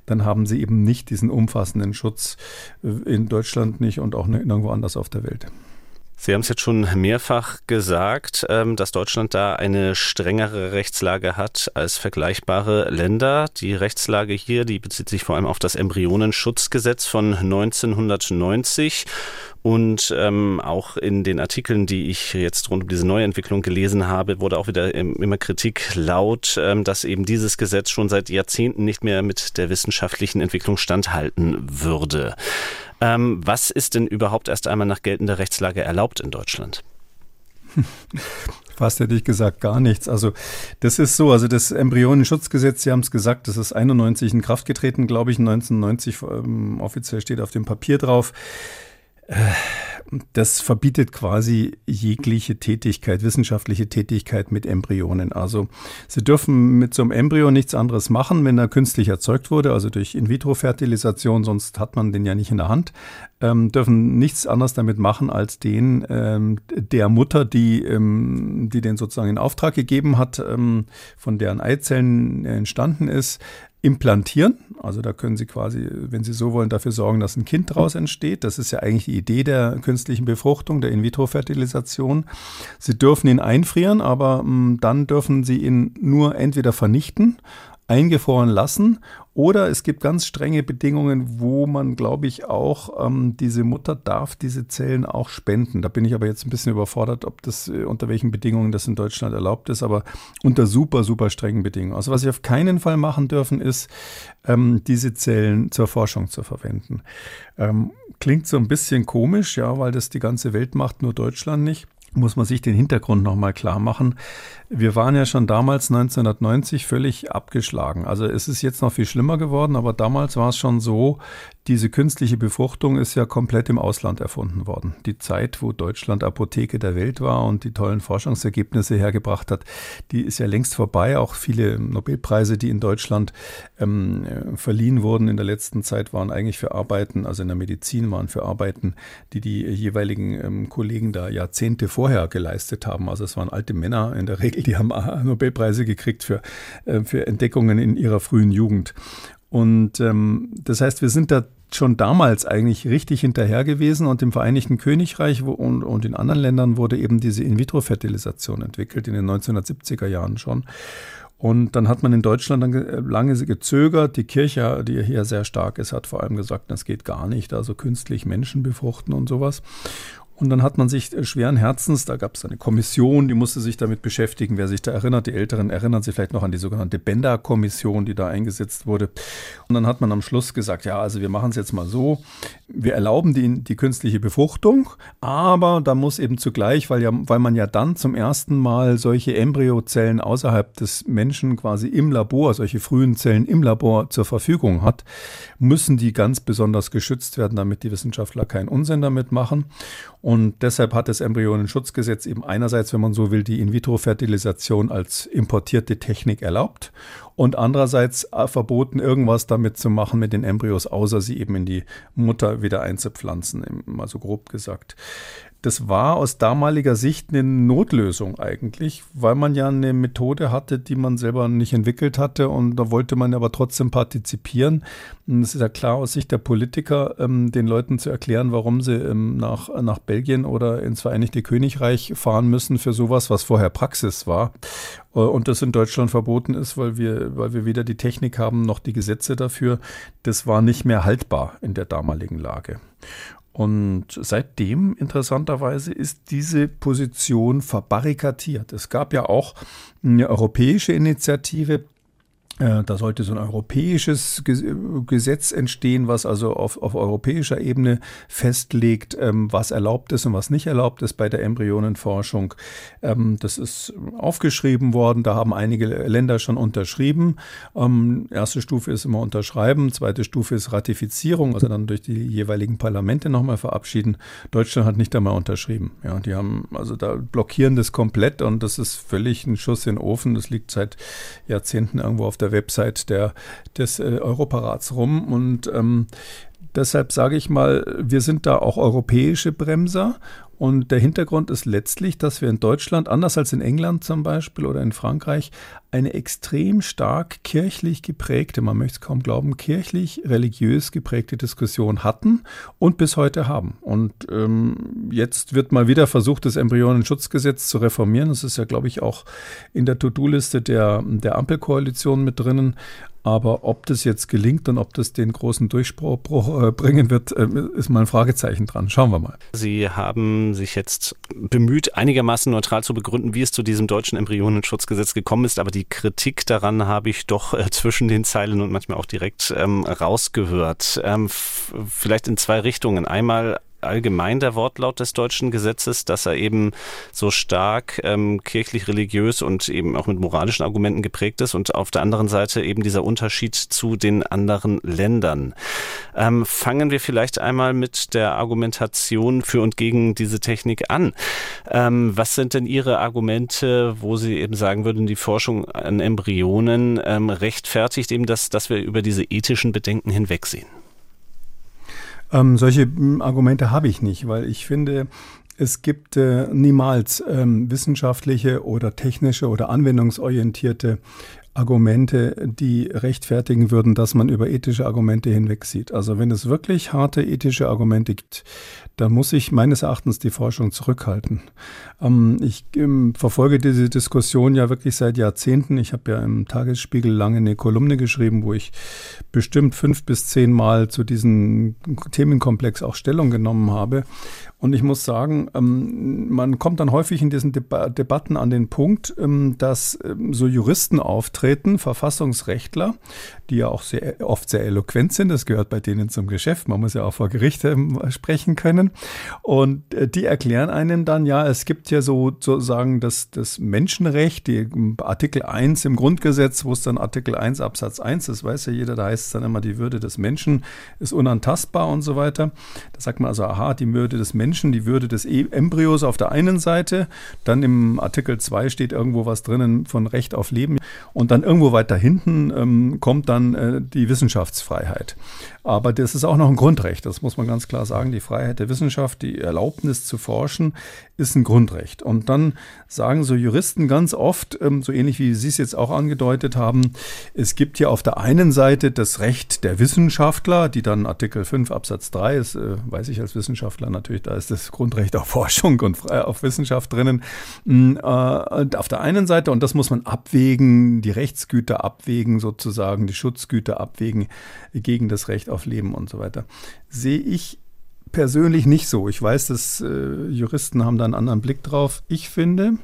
dann haben Sie eben nicht diesen umfassenden Schutz äh, in Deutschland nicht und auch nirgendwo anders auf der Welt. Sie haben es jetzt schon mehrfach gesagt, ähm, dass Deutschland da eine strengere Rechtslage hat als vergleichbare Länder. Die Rechtslage hier, die bezieht sich vor allem auf das Embryonenschutzgesetz von 1990 und ähm, auch in den Artikeln, die ich jetzt rund um diese Neuentwicklung gelesen habe, wurde auch wieder immer Kritik laut, ähm, dass eben dieses Gesetz schon seit Jahrzehnten nicht mehr mit der wissenschaftlichen Entwicklung standhalten würde. Ähm, was ist denn überhaupt erst einmal nach geltender Rechtslage erlaubt in Deutschland? Fast hätte ich gesagt, gar nichts. Also das ist so, also das Embryonenschutzgesetz, Sie haben es gesagt, das ist 91 in Kraft getreten, glaube ich, 1990 ähm, offiziell steht auf dem Papier drauf. Äh, das verbietet quasi jegliche Tätigkeit, wissenschaftliche Tätigkeit mit Embryonen. Also Sie dürfen mit so einem Embryo nichts anderes machen, wenn er künstlich erzeugt wurde, also durch In-vitro-Fertilisation, sonst hat man den ja nicht in der Hand, ähm, dürfen nichts anderes damit machen, als den ähm, der Mutter, die, ähm, die den sozusagen in Auftrag gegeben hat, ähm, von deren Eizellen entstanden ist, implantieren. Also da können Sie quasi, wenn Sie so wollen, dafür sorgen, dass ein Kind daraus entsteht. Das ist ja eigentlich die Idee der künstlichen Befruchtung, der In-vitro-Fertilisation. Sie dürfen ihn einfrieren, aber mm, dann dürfen Sie ihn nur entweder vernichten, eingefroren lassen oder es gibt ganz strenge Bedingungen, wo man, glaube ich, auch ähm, diese Mutter darf diese Zellen auch spenden. Da bin ich aber jetzt ein bisschen überfordert, ob das äh, unter welchen Bedingungen das in Deutschland erlaubt ist, aber unter super, super strengen Bedingungen. Also was Sie auf keinen Fall machen dürfen, ist, ähm, diese Zellen zur Forschung zu verwenden. Ähm, klingt so ein bisschen komisch, ja, weil das die ganze Welt macht, nur Deutschland nicht muss man sich den Hintergrund nochmal klar machen. Wir waren ja schon damals 1990 völlig abgeschlagen. Also es ist jetzt noch viel schlimmer geworden, aber damals war es schon so, diese künstliche Befruchtung ist ja komplett im Ausland erfunden worden. Die Zeit, wo Deutschland Apotheke der Welt war und die tollen Forschungsergebnisse hergebracht hat, die ist ja längst vorbei. Auch viele Nobelpreise, die in Deutschland ähm, verliehen wurden in der letzten Zeit, waren eigentlich für Arbeiten, also in der Medizin waren für Arbeiten, die die jeweiligen ähm, Kollegen da Jahrzehnte vorher geleistet haben. Also es waren alte Männer in der Regel, die haben äh, Nobelpreise gekriegt für, äh, für Entdeckungen in ihrer frühen Jugend. Und ähm, das heißt, wir sind da schon damals eigentlich richtig hinterher gewesen und im Vereinigten Königreich und, und in anderen Ländern wurde eben diese In-vitro-Fertilisation entwickelt, in den 1970er Jahren schon. Und dann hat man in Deutschland dann lange gezögert. Die Kirche, die hier sehr stark ist, hat vor allem gesagt, das geht gar nicht, also künstlich Menschen befruchten und sowas. Und dann hat man sich äh, schweren Herzens, da gab es eine Kommission, die musste sich damit beschäftigen. Wer sich da erinnert, die Älteren erinnern sich vielleicht noch an die sogenannte Bender-Kommission, die da eingesetzt wurde. Und dann hat man am Schluss gesagt, ja, also wir machen es jetzt mal so, wir erlauben die, die künstliche Befruchtung, aber da muss eben zugleich, weil, ja, weil man ja dann zum ersten Mal solche Embryozellen außerhalb des Menschen quasi im Labor, solche frühen Zellen im Labor zur Verfügung hat, müssen die ganz besonders geschützt werden, damit die Wissenschaftler keinen Unsinn damit machen. Und deshalb hat das Embryonenschutzgesetz eben einerseits, wenn man so will, die In-vitro-Fertilisation als importierte Technik erlaubt und andererseits äh, verboten, irgendwas damit zu machen mit den Embryos, außer sie eben in die Mutter wieder einzupflanzen, mal so grob gesagt. Das war aus damaliger Sicht eine Notlösung eigentlich, weil man ja eine Methode hatte, die man selber nicht entwickelt hatte und da wollte man aber trotzdem partizipieren. Und es ist ja klar aus Sicht der Politiker, ähm, den Leuten zu erklären, warum sie ähm, nach, nach Belgien oder ins Vereinigte Königreich fahren müssen für sowas, was vorher Praxis war. Äh, und das in Deutschland verboten ist, weil wir, weil wir weder die Technik haben noch die Gesetze dafür. Das war nicht mehr haltbar in der damaligen Lage. Und seitdem, interessanterweise, ist diese Position verbarrikadiert. Es gab ja auch eine europäische Initiative, da sollte so ein europäisches Gesetz entstehen, was also auf, auf europäischer Ebene festlegt, ähm, was erlaubt ist und was nicht erlaubt ist bei der Embryonenforschung. Ähm, das ist aufgeschrieben worden, da haben einige Länder schon unterschrieben. Ähm, erste Stufe ist immer unterschreiben, zweite Stufe ist Ratifizierung, also dann durch die jeweiligen Parlamente nochmal verabschieden. Deutschland hat nicht einmal unterschrieben. Ja, die haben also da blockieren das komplett und das ist völlig ein Schuss in den Ofen. Das liegt seit Jahrzehnten irgendwo auf der der Website der, des äh, Europarats rum. Und ähm, deshalb sage ich mal, wir sind da auch europäische Bremser und der Hintergrund ist letztlich, dass wir in Deutschland, anders als in England zum Beispiel oder in Frankreich, eine extrem stark kirchlich geprägte, man möchte es kaum glauben, kirchlich religiös geprägte Diskussion hatten und bis heute haben. Und ähm, jetzt wird mal wieder versucht, das Embryonenschutzgesetz zu reformieren. Das ist ja, glaube ich, auch in der To-Do-Liste der, der Ampelkoalition mit drinnen. Aber ob das jetzt gelingt und ob das den großen Durchbruch äh, bringen wird, äh, ist mal ein Fragezeichen dran. Schauen wir mal. Sie haben sich jetzt bemüht, einigermaßen neutral zu begründen, wie es zu diesem deutschen Embryonenschutzgesetz gekommen ist. Aber die Kritik daran habe ich doch äh, zwischen den Zeilen und manchmal auch direkt ähm, rausgehört. Ähm, vielleicht in zwei Richtungen. Einmal allgemein der Wortlaut des deutschen Gesetzes, dass er eben so stark ähm, kirchlich-religiös und eben auch mit moralischen Argumenten geprägt ist und auf der anderen Seite eben dieser Unterschied zu den anderen Ländern. Ähm, fangen wir vielleicht einmal mit der Argumentation für und gegen diese Technik an. Ähm, was sind denn Ihre Argumente, wo Sie eben sagen würden, die Forschung an Embryonen ähm, rechtfertigt eben, dass, dass wir über diese ethischen Bedenken hinwegsehen? Ähm, solche hm, Argumente habe ich nicht, weil ich finde, es gibt äh, niemals ähm, wissenschaftliche oder technische oder anwendungsorientierte Argumente, die rechtfertigen würden, dass man über ethische Argumente hinwegsieht. Also wenn es wirklich harte ethische Argumente gibt, dann muss ich meines Erachtens die Forschung zurückhalten. Ähm, ich ähm, verfolge diese Diskussion ja wirklich seit Jahrzehnten. Ich habe ja im Tagesspiegel lange eine Kolumne geschrieben, wo ich bestimmt fünf bis zehn Mal zu diesem Themenkomplex auch Stellung genommen habe. Und ich muss sagen, ähm, man kommt dann häufig in diesen Deba Debatten an den Punkt, ähm, dass ähm, so Juristen auftreten, Verfassungsrechtler, die ja auch sehr, oft sehr eloquent sind. Das gehört bei denen zum Geschäft. Man muss ja auch vor Gericht sprechen können. Und äh, die erklären einem dann, ja, es gibt ja so sozusagen das, das Menschenrecht, die Artikel 1 im Grundgesetz, wo es dann Artikel 1 Absatz 1, das weiß ja jeder, da heißt es dann immer, die Würde des Menschen ist unantastbar und so weiter. Da sagt man also, aha, die Würde des Menschen Menschen die Würde des e Embryos auf der einen Seite, dann im Artikel 2 steht irgendwo was drinnen von Recht auf Leben und dann irgendwo weiter hinten ähm, kommt dann äh, die Wissenschaftsfreiheit. Aber das ist auch noch ein Grundrecht, das muss man ganz klar sagen. Die Freiheit der Wissenschaft, die Erlaubnis zu forschen, ist ein Grundrecht. Und dann sagen so Juristen ganz oft, ähm, so ähnlich wie Sie es jetzt auch angedeutet haben, es gibt hier auf der einen Seite das Recht der Wissenschaftler, die dann Artikel 5 Absatz 3 ist, äh, weiß ich als Wissenschaftler natürlich, da ist das Grundrecht auf Forschung und auf Wissenschaft drinnen. Mm, äh, auf der einen Seite, und das muss man abwägen, die Rechtsgüter abwägen, sozusagen, die Schutzgüter abwägen gegen das Recht auf Leben und so weiter, sehe ich persönlich nicht so. Ich weiß, dass äh, Juristen haben da einen anderen Blick drauf. Ich finde,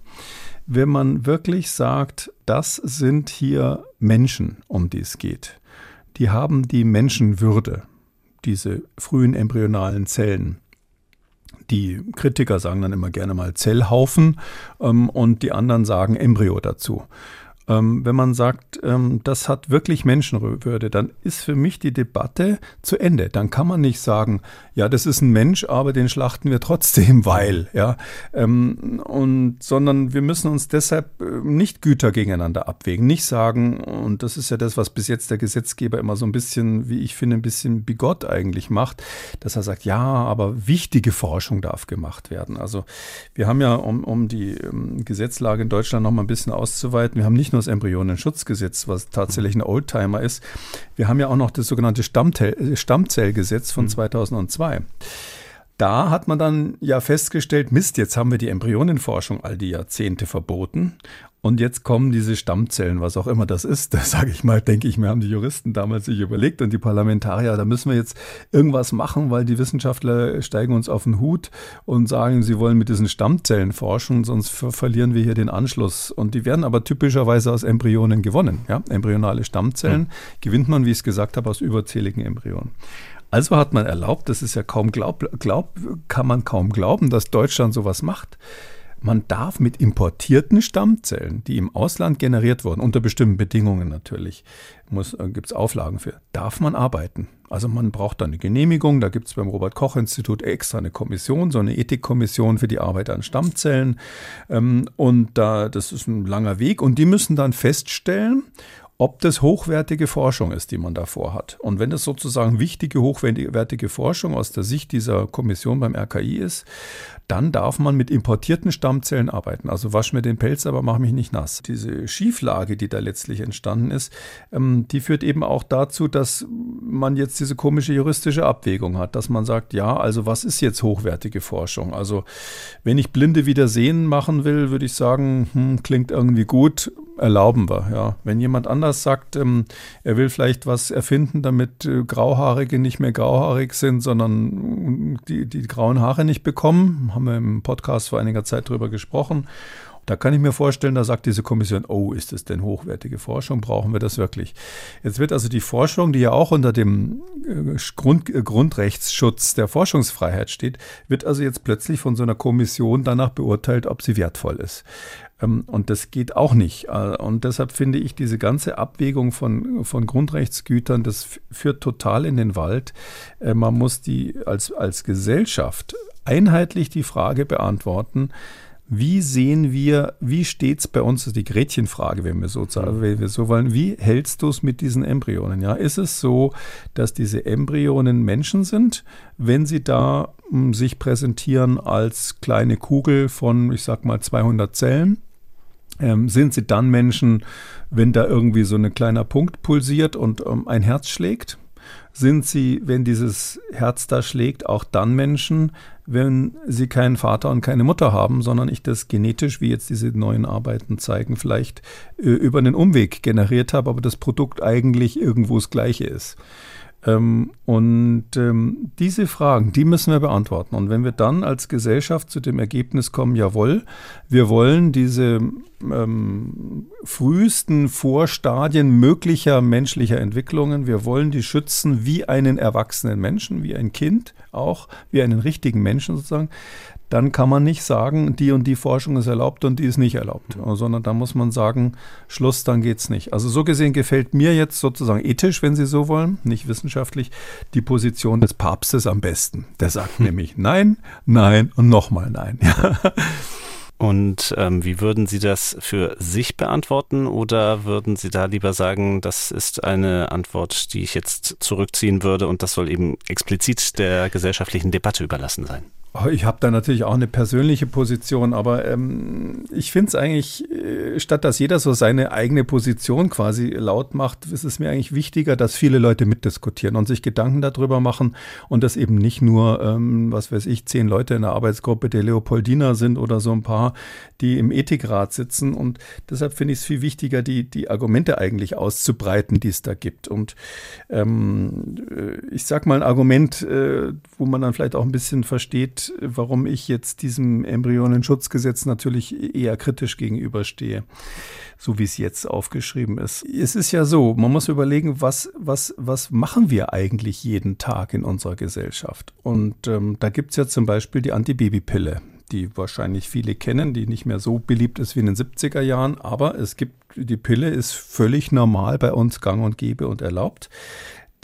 wenn man wirklich sagt, das sind hier Menschen, um die es geht, die haben die Menschenwürde, diese frühen embryonalen Zellen. Die Kritiker sagen dann immer gerne mal Zellhaufen ähm, und die anderen sagen Embryo dazu. Ähm, wenn man sagt, ähm, das hat wirklich Menschenwürde, dann ist für mich die Debatte zu Ende. Dann kann man nicht sagen, ja, das ist ein Mensch, aber den schlachten wir trotzdem, weil, ja, ähm, und, sondern wir müssen uns deshalb äh, nicht Güter gegeneinander abwägen, nicht sagen, und das ist ja das, was bis jetzt der Gesetzgeber immer so ein bisschen, wie ich finde, ein bisschen bigott eigentlich macht, dass er sagt, ja, aber wichtige Forschung darf gemacht werden. Also wir haben ja, um, um die ähm, Gesetzlage in Deutschland noch mal ein bisschen auszuweiten, wir haben nicht nur das Embryonenschutzgesetz, was tatsächlich ein Oldtimer ist. Wir haben ja auch noch das sogenannte Stammzellgesetz von 2002. Mhm. Da hat man dann ja festgestellt, Mist, jetzt haben wir die Embryonenforschung all die Jahrzehnte verboten und jetzt kommen diese Stammzellen, was auch immer das ist. Das sage ich mal, denke ich mir, haben die Juristen damals sich überlegt und die Parlamentarier, da müssen wir jetzt irgendwas machen, weil die Wissenschaftler steigen uns auf den Hut und sagen, sie wollen mit diesen Stammzellen forschen, sonst ver verlieren wir hier den Anschluss. Und die werden aber typischerweise aus Embryonen gewonnen. Ja? Embryonale Stammzellen mhm. gewinnt man, wie ich es gesagt habe, aus überzähligen Embryonen. Also hat man erlaubt, das ist ja kaum glaub, glaub, kann man kaum glauben, dass Deutschland sowas macht. Man darf mit importierten Stammzellen, die im Ausland generiert wurden, unter bestimmten Bedingungen natürlich, äh, gibt es Auflagen für, darf man arbeiten. Also man braucht dann eine Genehmigung, da gibt es beim Robert Koch Institut extra eine Kommission, so eine Ethikkommission für die Arbeit an Stammzellen. Ähm, und da, das ist ein langer Weg und die müssen dann feststellen, ob das hochwertige Forschung ist, die man davor hat. Und wenn das sozusagen wichtige, hochwertige Forschung aus der Sicht dieser Kommission beim RKI ist, dann darf man mit importierten Stammzellen arbeiten. Also wasch mir den Pelz, aber mach mich nicht nass. Diese Schieflage, die da letztlich entstanden ist, ähm, die führt eben auch dazu, dass man jetzt diese komische juristische Abwägung hat, dass man sagt, ja, also was ist jetzt hochwertige Forschung? Also wenn ich Blinde wieder sehen machen will, würde ich sagen, hm, klingt irgendwie gut erlauben wir. Ja. Wenn jemand anders sagt, ähm, er will vielleicht was erfinden, damit äh, Grauhaarige nicht mehr grauhaarig sind, sondern die, die grauen Haare nicht bekommen, haben wir im Podcast vor einiger Zeit drüber gesprochen. Da kann ich mir vorstellen, da sagt diese Kommission, oh, ist es denn hochwertige Forschung? Brauchen wir das wirklich? Jetzt wird also die Forschung, die ja auch unter dem äh, Grund, äh, Grundrechtsschutz der Forschungsfreiheit steht, wird also jetzt plötzlich von so einer Kommission danach beurteilt, ob sie wertvoll ist. Ähm, und das geht auch nicht. Äh, und deshalb finde ich diese ganze Abwägung von, von Grundrechtsgütern, das führt total in den Wald. Man muss die als, als Gesellschaft einheitlich die Frage beantworten, wie sehen wir, wie steht es bei uns, das ist die Gretchenfrage, wenn wir so, mhm. wenn wir so wollen, wie hältst du es mit diesen Embryonen? Ja, ist es so, dass diese Embryonen Menschen sind, wenn sie da m, hm, sich präsentieren als kleine Kugel von, ich sag mal, 200 Zellen? Ähm, sind sie dann Menschen, wenn da irgendwie so ein kleiner Punkt pulsiert und ähm, ein Herz schlägt? Sind sie, wenn dieses Herz da schlägt, auch dann Menschen, wenn sie keinen Vater und keine Mutter haben, sondern ich das genetisch, wie jetzt diese neuen Arbeiten zeigen, vielleicht äh, über einen Umweg generiert habe, aber das Produkt eigentlich irgendwo das gleiche ist. Ähm, und ähm, diese Fragen, die müssen wir beantworten. Und wenn wir dann als Gesellschaft zu dem Ergebnis kommen, jawohl, wir wollen diese ähm, frühesten Vorstadien möglicher menschlicher Entwicklungen, wir wollen die schützen wie einen erwachsenen Menschen, wie ein Kind auch, wie einen richtigen Menschen sozusagen, dann kann man nicht sagen, die und die Forschung ist erlaubt und die ist nicht erlaubt, mhm. sondern da muss man sagen, Schluss, dann geht es nicht. Also so gesehen gefällt mir jetzt sozusagen ethisch, wenn Sie so wollen, nicht wissenschaftlich, die Position des Papstes am besten. Der sagt hm. nämlich nein, nein und nochmal nein. Und ähm, wie würden Sie das für sich beantworten oder würden Sie da lieber sagen, das ist eine Antwort, die ich jetzt zurückziehen würde und das soll eben explizit der gesellschaftlichen Debatte überlassen sein? Ich habe da natürlich auch eine persönliche Position, aber ähm, ich finde es eigentlich, äh, statt dass jeder so seine eigene Position quasi laut macht, ist es mir eigentlich wichtiger, dass viele Leute mitdiskutieren und sich Gedanken darüber machen und dass eben nicht nur, ähm, was weiß ich, zehn Leute in der Arbeitsgruppe der Leopoldiner sind oder so ein paar, die im Ethikrat sitzen. Und deshalb finde ich es viel wichtiger, die, die Argumente eigentlich auszubreiten, die es da gibt. Und ähm, äh, ich sage mal ein Argument, äh, wo man dann vielleicht auch ein bisschen versteht, warum ich jetzt diesem Embryonenschutzgesetz natürlich eher kritisch gegenüberstehe, so wie es jetzt aufgeschrieben ist. Es ist ja so, man muss überlegen, was, was, was machen wir eigentlich jeden Tag in unserer Gesellschaft? Und ähm, da gibt es ja zum Beispiel die Antibabypille die wahrscheinlich viele kennen, die nicht mehr so beliebt ist wie in den 70er Jahren, aber es gibt, die Pille ist völlig normal bei uns gang und gäbe und erlaubt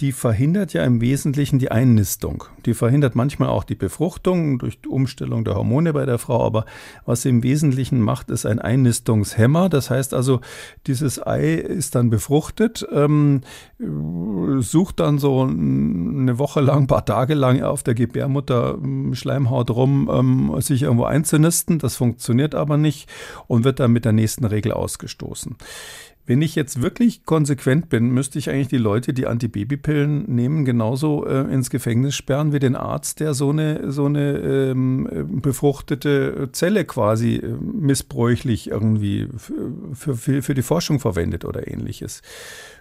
die verhindert ja im Wesentlichen die Einnistung. Die verhindert manchmal auch die Befruchtung durch die Umstellung der Hormone bei der Frau, aber was sie im Wesentlichen macht, ist ein Einnistungshemmer. Das heißt also, dieses Ei ist dann befruchtet, ähm, sucht dann so eine Woche lang, ein paar Tage lang auf der Gebärmutter ähm, Schleimhaut rum, ähm, sich irgendwo einzunisten. Das funktioniert aber nicht und wird dann mit der nächsten Regel ausgestoßen. Wenn ich jetzt wirklich konsequent bin, müsste ich eigentlich die Leute, die Antibabypillen nehmen, genauso äh, ins Gefängnis sperren wie den Arzt, der so eine, so eine ähm, befruchtete Zelle quasi äh, missbräuchlich irgendwie für, für, für die Forschung verwendet oder ähnliches.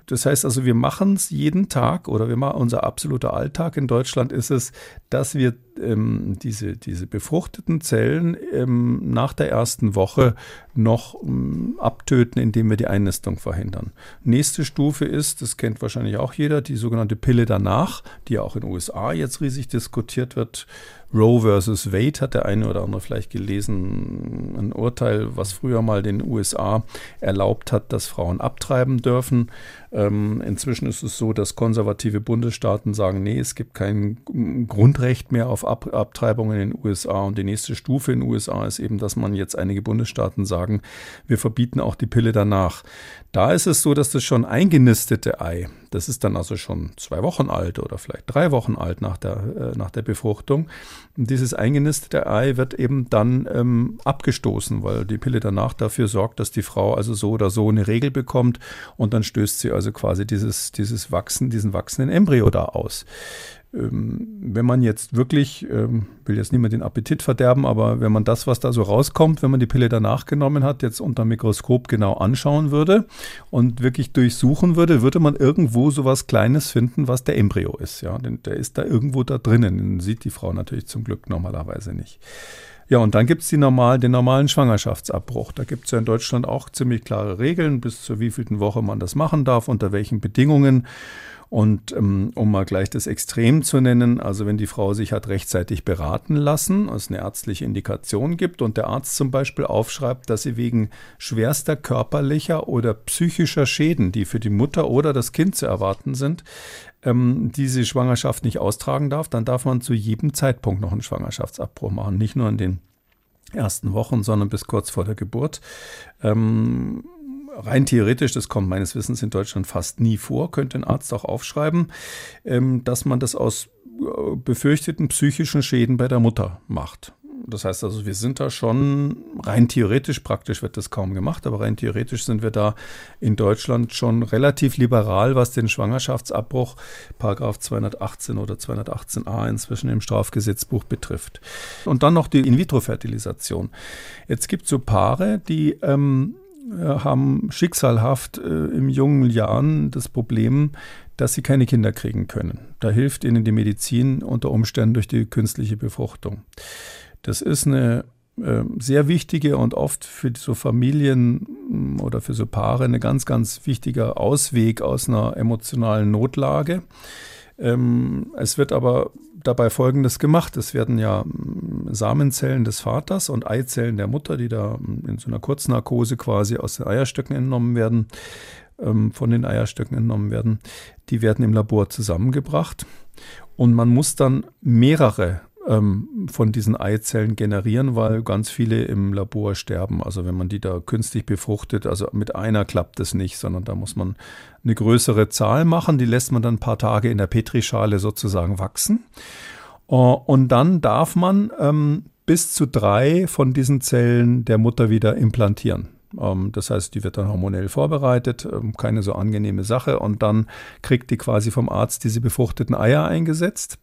Das heißt also, wir machen es jeden Tag oder wir machen unser absoluter Alltag in Deutschland ist es, dass wir ähm, diese, diese befruchteten Zellen ähm, nach der ersten Woche noch ähm, abtöten, indem wir die Einnistung verhindern. Nächste Stufe ist, das kennt wahrscheinlich auch jeder, die sogenannte Pille danach, die auch in den USA jetzt riesig diskutiert wird. Roe versus Wade hat der eine oder andere vielleicht gelesen, ein Urteil, was früher mal den USA erlaubt hat, dass Frauen abtreiben dürfen. Ähm, inzwischen ist es so, dass konservative Bundesstaaten sagen, nee, es gibt kein Grundrecht mehr auf Ab Abtreibungen in den USA. Und die nächste Stufe in den USA ist eben, dass man jetzt einige Bundesstaaten sagen, wir verbieten auch die Pille danach. Da ist es so, dass das schon eingenistete Ei, das ist dann also schon zwei Wochen alt oder vielleicht drei Wochen alt nach der, äh, nach der Befruchtung. Und dieses eingenistete Ei wird eben dann ähm, abgestoßen, weil die Pille danach dafür sorgt, dass die Frau also so oder so eine Regel bekommt und dann stößt sie also quasi dieses, dieses Wachsen, diesen wachsenden Embryo da aus. Ähm, wenn man jetzt wirklich, ähm, will jetzt niemand den Appetit verderben, aber wenn man das, was da so rauskommt, wenn man die Pille danach genommen hat, jetzt unter Mikroskop genau anschauen würde und wirklich durchsuchen würde, würde man irgendwo so was Kleines finden, was der Embryo ist. Ja, der ist da irgendwo da drinnen. Den sieht die Frau natürlich zum Glück normalerweise nicht. Ja, und dann gibt es normal, den normalen Schwangerschaftsabbruch. Da gibt es ja in Deutschland auch ziemlich klare Regeln, bis zu wievielten Woche man das machen darf, unter welchen Bedingungen. Und ähm, um mal gleich das Extrem zu nennen, also wenn die Frau sich hat rechtzeitig beraten lassen, es eine ärztliche Indikation gibt und der Arzt zum Beispiel aufschreibt, dass sie wegen schwerster körperlicher oder psychischer Schäden, die für die Mutter oder das Kind zu erwarten sind, ähm, diese Schwangerschaft nicht austragen darf, dann darf man zu jedem Zeitpunkt noch einen Schwangerschaftsabbruch machen, nicht nur in den ersten Wochen, sondern bis kurz vor der Geburt. Ähm, rein theoretisch, das kommt meines Wissens in Deutschland fast nie vor, könnte ein Arzt auch aufschreiben, ähm, dass man das aus äh, befürchteten psychischen Schäden bei der Mutter macht. Das heißt also, wir sind da schon rein theoretisch, praktisch wird das kaum gemacht, aber rein theoretisch sind wir da in Deutschland schon relativ liberal, was den Schwangerschaftsabbruch, Paragraph 218 oder 218a inzwischen im Strafgesetzbuch betrifft. Und dann noch die In-vitro-Fertilisation. Jetzt gibt es so Paare, die ähm, äh, haben schicksalhaft äh, im jungen Jahren das Problem, dass sie keine Kinder kriegen können. Da hilft ihnen die Medizin unter Umständen durch die künstliche Befruchtung. Das ist eine äh, sehr wichtige und oft für so Familien mm, oder für so Paare eine ganz, ganz wichtiger Ausweg aus einer emotionalen Notlage. Ähm, es wird aber dabei Folgendes gemacht. Es werden ja mm, Samenzellen des Vaters und Eizellen der Mutter, die da mm, in so einer Kurznarkose quasi aus den Eierstöcken entnommen werden, ähm, von den Eierstöcken entnommen werden, die werden im Labor zusammengebracht. Und man muss dann mehrere ähm, von diesen Eizellen generieren, weil ganz viele im Labor sterben. Also wenn man die da künstlich befruchtet, also mit einer klappt das nicht, sondern da muss man eine größere Zahl machen. Die lässt man dann ein paar Tage in der Petrischale sozusagen wachsen. Uh, und dann darf man ähm, bis zu drei von diesen Zellen der Mutter wieder implantieren. Ähm, das heißt, die wird dann hormonell vorbereitet, ähm, keine so angenehme Sache. Und dann kriegt die quasi vom Arzt diese befruchteten Eier eingesetzt.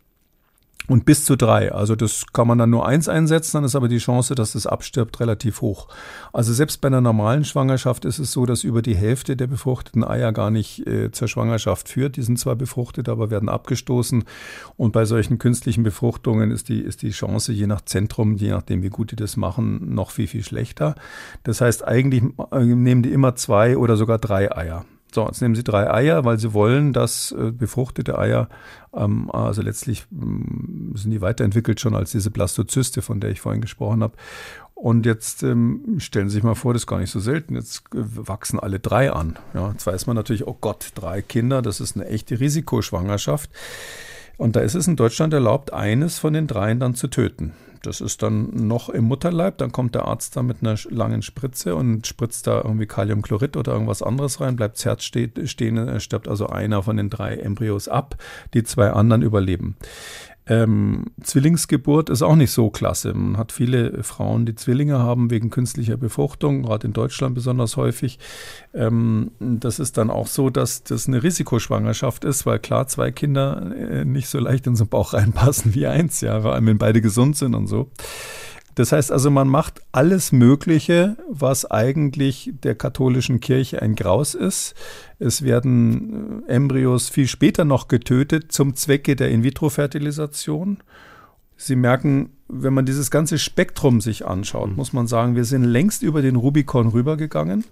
Und bis zu drei. Also das kann man dann nur eins einsetzen, dann ist aber die Chance, dass es abstirbt, relativ hoch. Also selbst bei einer normalen Schwangerschaft ist es so, dass über die Hälfte der befruchteten Eier gar nicht äh, zur Schwangerschaft führt. Die sind zwar befruchtet, aber werden abgestoßen. Und bei solchen künstlichen Befruchtungen ist die, ist die Chance je nach Zentrum, je nachdem wie gut die das machen, noch viel, viel schlechter. Das heißt, eigentlich äh, nehmen die immer zwei oder sogar drei Eier. So, jetzt nehmen Sie drei Eier, weil Sie wollen, dass äh, befruchtete Eier, ähm, also letztlich ähm, sind die weiterentwickelt schon als diese Blastozyste, von der ich vorhin gesprochen habe. Und jetzt ähm, stellen Sie sich mal vor, das ist gar nicht so selten. Jetzt äh, wachsen alle drei an. Ja, jetzt weiß man natürlich, oh Gott, drei Kinder, das ist eine echte Risikoschwangerschaft. Und da ist es in Deutschland erlaubt, eines von den dreien dann zu töten. Das ist dann noch im Mutterleib, dann kommt der Arzt da mit einer langen Spritze und spritzt da irgendwie Kaliumchlorid oder irgendwas anderes rein, bleibt das Herz stehen, stirbt also einer von den drei Embryos ab, die zwei anderen überleben. Ähm, Zwillingsgeburt ist auch nicht so klasse. Man hat viele Frauen, die Zwillinge haben wegen künstlicher Befruchtung, gerade in Deutschland besonders häufig. Ähm, das ist dann auch so, dass das eine Risikoschwangerschaft ist, weil klar zwei Kinder äh, nicht so leicht in so einen Bauch reinpassen wie eins, ja, vor allem wenn beide gesund sind und so. Das heißt also, man macht alles Mögliche, was eigentlich der katholischen Kirche ein Graus ist. Es werden äh, Embryos viel später noch getötet zum Zwecke der In-vitro-Fertilisation. Sie merken, wenn man dieses ganze Spektrum sich anschaut, mhm. muss man sagen, wir sind längst über den Rubikon rübergegangen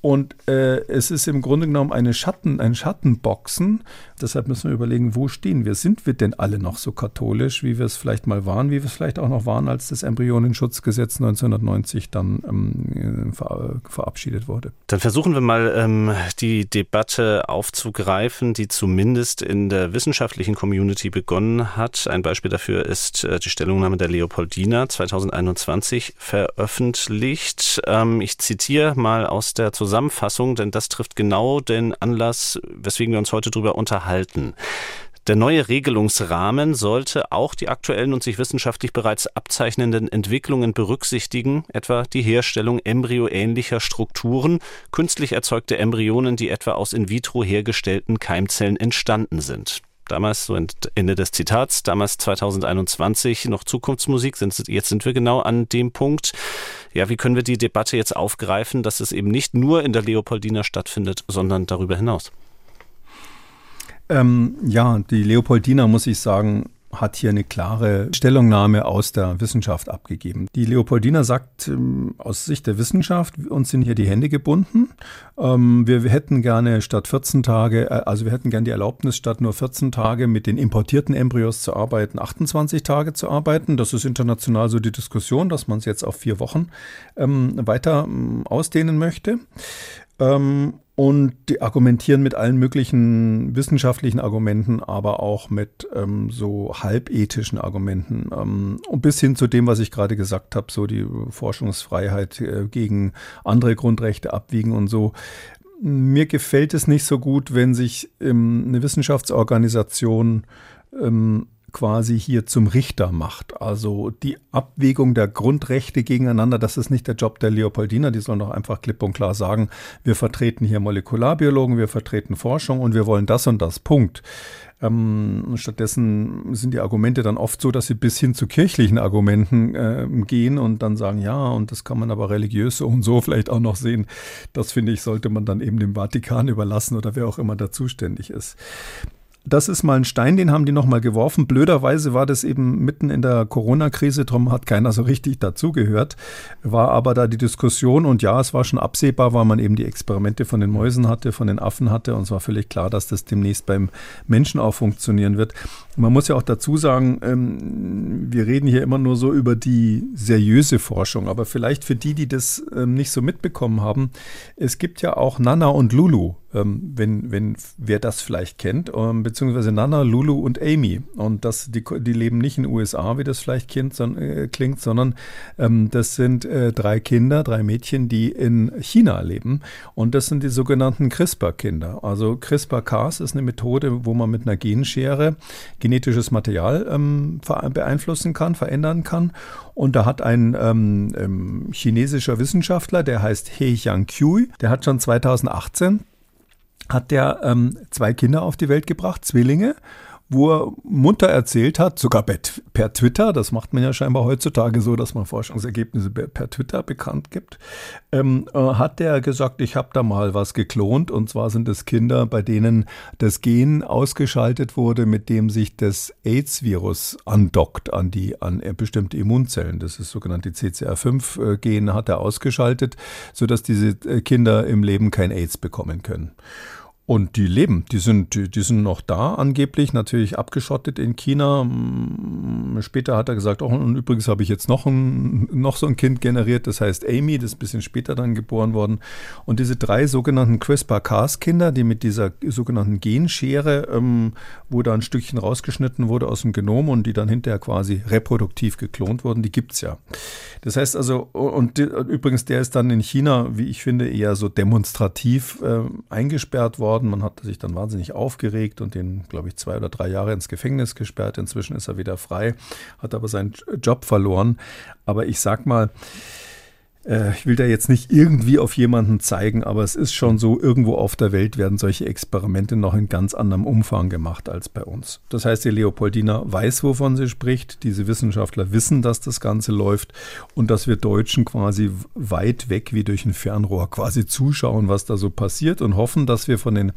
und äh, es ist im Grunde genommen eine Schatten, ein Schattenboxen. Deshalb müssen wir überlegen, wo stehen wir? Sind wir denn alle noch so katholisch, wie wir es vielleicht mal waren, wie wir es vielleicht auch noch waren, als das Embryonenschutzgesetz 1990 dann ähm, ver verabschiedet wurde? Dann versuchen wir mal ähm, die Debatte aufzugreifen, die zumindest in der wissenschaftlichen Community begonnen hat. Ein Beispiel dafür ist äh, die Stellungnahme der Leopoldina 2021 veröffentlicht. Ähm, ich zitiere mal aus der Zusammenfassung, denn das trifft genau den Anlass, weswegen wir uns heute darüber unterhalten. Der neue Regelungsrahmen sollte auch die aktuellen und sich wissenschaftlich bereits abzeichnenden Entwicklungen berücksichtigen, etwa die Herstellung embryoähnlicher Strukturen, künstlich erzeugte Embryonen, die etwa aus in vitro hergestellten Keimzellen entstanden sind. damals, so Ende des Zitats, damals 2021 noch Zukunftsmusik, jetzt sind wir genau an dem Punkt. Ja, wie können wir die Debatte jetzt aufgreifen, dass es eben nicht nur in der Leopoldina stattfindet, sondern darüber hinaus? Ähm, ja, die Leopoldina, muss ich sagen, hat hier eine klare Stellungnahme aus der Wissenschaft abgegeben. Die Leopoldina sagt ähm, aus Sicht der Wissenschaft, uns sind hier die Hände gebunden. Ähm, wir, hätten gerne statt 14 Tage, äh, also wir hätten gerne die Erlaubnis, statt nur 14 Tage mit den importierten Embryos zu arbeiten, 28 Tage zu arbeiten. Das ist international so die Diskussion, dass man es jetzt auf vier Wochen ähm, weiter ausdehnen möchte. Und die argumentieren mit allen möglichen wissenschaftlichen Argumenten, aber auch mit ähm, so halbethischen Argumenten. Ähm, und bis hin zu dem, was ich gerade gesagt habe, so die Forschungsfreiheit äh, gegen andere Grundrechte abwiegen und so. Mir gefällt es nicht so gut, wenn sich ähm, eine Wissenschaftsorganisation ähm, quasi hier zum Richter macht. Also die Abwägung der Grundrechte gegeneinander, das ist nicht der Job der Leopoldina, die sollen doch einfach klipp und klar sagen, wir vertreten hier Molekularbiologen, wir vertreten Forschung und wir wollen das und das. Punkt. Ähm, stattdessen sind die Argumente dann oft so, dass sie bis hin zu kirchlichen Argumenten äh, gehen und dann sagen, ja, und das kann man aber religiös so und so vielleicht auch noch sehen. Das finde ich, sollte man dann eben dem Vatikan überlassen oder wer auch immer da zuständig ist. Das ist mal ein Stein, den haben die nochmal geworfen. Blöderweise war das eben mitten in der Corona-Krise, darum hat keiner so richtig dazugehört. War aber da die Diskussion und ja, es war schon absehbar, weil man eben die Experimente von den Mäusen hatte, von den Affen hatte und es war völlig klar, dass das demnächst beim Menschen auch funktionieren wird. Man muss ja auch dazu sagen, ähm, wir reden hier immer nur so über die seriöse Forschung, aber vielleicht für die, die das ähm, nicht so mitbekommen haben, es gibt ja auch Nana und Lulu ähm, wenn, wenn wer das vielleicht kennt, ähm, beziehungsweise Nana, Lulu und Amy. Und das, die, die leben nicht in den USA, wie das vielleicht kind, son, äh, klingt, sondern ähm, das sind äh, drei Kinder, drei Mädchen, die in China leben. Und das sind die sogenannten CRISPR-Kinder. Also CRISPR-Cas ist eine Methode, wo man mit einer Genschere genetisches Material ähm, beeinflussen kann, verändern kann. Und da hat ein ähm, ähm, chinesischer Wissenschaftler, der heißt He Jiankui, der hat schon 2018 hat der ähm, zwei Kinder auf die Welt gebracht, Zwillinge wo er munter erzählt hat, sogar per Twitter, das macht man ja scheinbar heutzutage so, dass man Forschungsergebnisse per Twitter bekannt gibt, ähm, äh, hat der gesagt, ich habe da mal was geklont und zwar sind es Kinder, bei denen das Gen ausgeschaltet wurde, mit dem sich das AIDS-Virus andockt an die an bestimmte Immunzellen. Das ist sogenannte CCR5-Gen hat er ausgeschaltet, sodass diese äh, Kinder im Leben kein AIDS bekommen können. Und die leben, die sind, die, die sind noch da, angeblich, natürlich abgeschottet in China. Mm, später hat er gesagt, oh, und übrigens habe ich jetzt noch, ein, noch so ein Kind generiert, das heißt Amy, das ist ein bisschen später dann geboren worden. Und diese drei sogenannten CRISPR-Cas-Kinder, die mit dieser sogenannten Genschere, ähm, wo da ein Stückchen rausgeschnitten wurde aus dem Genom und die dann hinterher quasi reproduktiv geklont wurden, die gibt's ja. Das heißt also, und, die, übrigens, der ist dann in China, wie ich finde, eher so demonstrativ äh, eingesperrt worden worden. Man hat sich dann wahnsinnig aufgeregt und den, glaube ich, zwei oder drei Jahre ins Gefängnis gesperrt. Inzwischen ist er wieder frei, hat aber seinen Job verloren. Aber ich sag mal, äh, ich will da jetzt nicht irgendwie auf jemanden zeigen, aber es ist schon so, irgendwo auf der Welt werden solche Experimente noch in ganz anderem Umfang gemacht als bei uns. Das heißt, die Leopoldina weiß, wovon sie spricht. Diese Wissenschaftler wissen, dass das Ganze läuft und dass wir Deutschen quasi weit weg wie durch ein Fernrohr quasi zuschauen, was da so passiert und hoffen, dass wir von den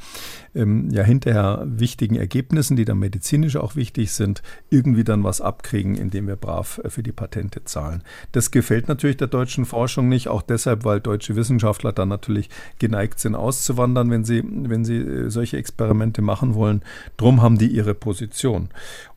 ähm, ja hinterher wichtigen Ergebnissen, die dann medizinisch auch wichtig sind, irgendwie dann was abkriegen, indem wir brav äh, für die Patente zahlen. Das gefällt natürlich der deutschen Forschung nicht, auch deshalb, weil deutsche Wissenschaftler dann natürlich geneigt sind auszuwandern, wenn sie, wenn sie äh, solche Experimente machen wollen. Drum haben die ihre Position.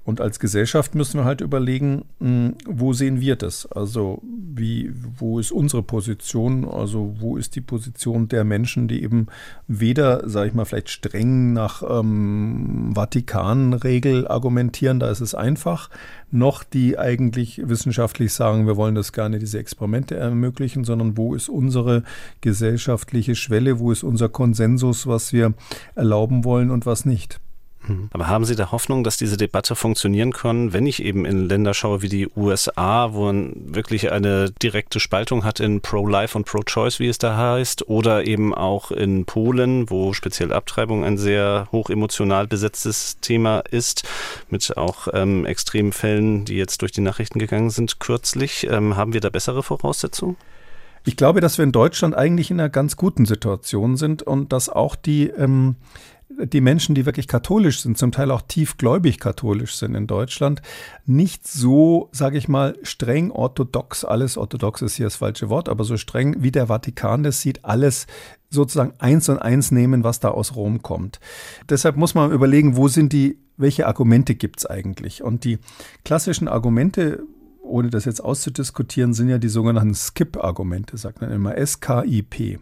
Und als Gesellschaft müssen wir halt überlegen, hm, wo sehen wir das? Also wie, wo ist unsere Position? Also wo ist die Position der Menschen, die eben weder, sage ich mal, vielleicht streng nach ähm, Vatikanregel argumentieren, da ist es einfach, noch die eigentlich wissenschaftlich sagen, wir wollen das gerne, diese Experimente ermöglichen, sondern wo ist unsere gesellschaftliche Schwelle, wo ist unser Konsensus, was wir erlauben wollen und was nicht? Hm. Aber haben Sie da Hoffnung, dass diese Debatte funktionieren kann, wenn ich eben in Länder schaue wie die USA, wo man wirklich eine direkte Spaltung hat in Pro-Life und Pro-Choice, wie es da heißt, oder eben auch in Polen, wo speziell Abtreibung ein sehr hoch emotional besetztes Thema ist, mit auch ähm, extremen Fällen, die jetzt durch die Nachrichten gegangen sind kürzlich. Ähm, haben wir da bessere Voraussetzungen? Ich glaube, dass wir in Deutschland eigentlich in einer ganz guten Situation sind und dass auch die ähm, die Menschen, die wirklich katholisch sind, zum Teil auch tiefgläubig katholisch sind in Deutschland, nicht so, sage ich mal, streng orthodox, alles orthodox ist hier das falsche Wort, aber so streng wie der Vatikan das sieht, alles sozusagen eins und eins nehmen, was da aus Rom kommt. Deshalb muss man überlegen, wo sind die, welche Argumente gibt es eigentlich? Und die klassischen Argumente, ohne das jetzt auszudiskutieren, sind ja die sogenannten Skip-Argumente, sagt man immer S-K-I-P.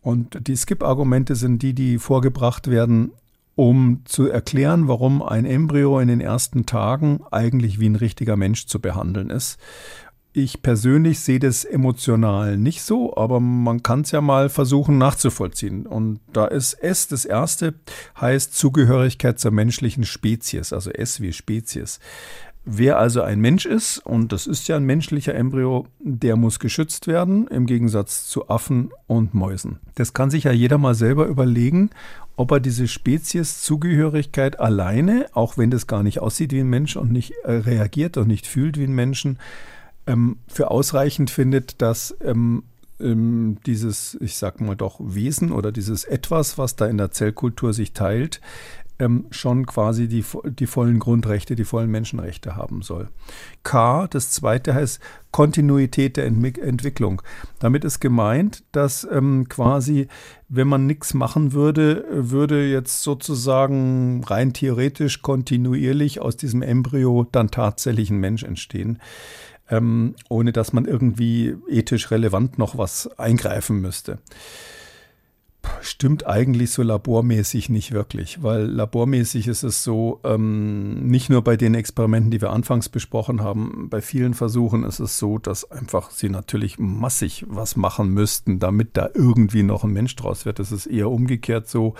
Und die Skip-Argumente sind die, die vorgebracht werden, um zu erklären, warum ein Embryo in den ersten Tagen eigentlich wie ein richtiger Mensch zu behandeln ist. Ich persönlich sehe das emotional nicht so, aber man kann es ja mal versuchen nachzuvollziehen. Und da ist S das erste, heißt Zugehörigkeit zur menschlichen Spezies, also S wie Spezies. Wer also ein Mensch ist, und das ist ja ein menschlicher Embryo, der muss geschützt werden, im Gegensatz zu Affen und Mäusen. Das kann sich ja jeder mal selber überlegen, ob er diese Spezieszugehörigkeit alleine, auch wenn das gar nicht aussieht wie ein Mensch und nicht äh, reagiert und nicht fühlt wie ein Menschen, ähm, für ausreichend findet, dass ähm, ähm, dieses, ich sag mal doch, Wesen oder dieses Etwas, was da in der Zellkultur sich teilt, ähm, schon quasi die, die vollen Grundrechte, die vollen Menschenrechte haben soll. K, das zweite heißt Kontinuität der Ent Entwicklung. Damit ist gemeint, dass ähm, quasi, wenn man nichts machen würde, würde jetzt sozusagen rein theoretisch kontinuierlich aus diesem Embryo dann tatsächlich ein Mensch entstehen. Ähm, ohne dass man irgendwie ethisch relevant noch was eingreifen müsste stimmt eigentlich so labormäßig nicht wirklich, weil labormäßig ist es so, ähm, nicht nur bei den Experimenten, die wir anfangs besprochen haben, bei vielen Versuchen ist es so, dass einfach sie natürlich massig was machen müssten, damit da irgendwie noch ein Mensch draus wird. Es ist eher umgekehrt so,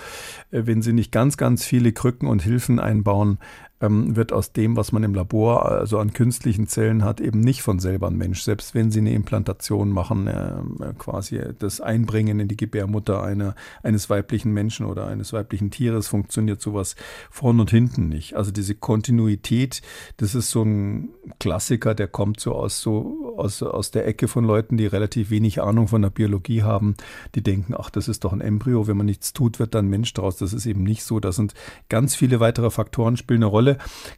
äh, wenn sie nicht ganz, ganz viele Krücken und Hilfen einbauen, ähm, wird aus dem, was man im Labor also an künstlichen Zellen hat, eben nicht von selber ein Mensch. Selbst wenn sie eine Implantation machen, äh, quasi das Einbringen in die Gebärmutter einer, eines weiblichen Menschen oder eines weiblichen Tieres, funktioniert sowas vorn und hinten nicht. Also diese Kontinuität, das ist so ein Klassiker, der kommt so aus so aus, aus der Ecke von Leuten, die relativ wenig Ahnung von der Biologie haben, die denken, ach, das ist doch ein Embryo, wenn man nichts tut, wird dann Mensch draus. Das ist eben nicht so. Da sind ganz viele weitere Faktoren spielen eine Rolle.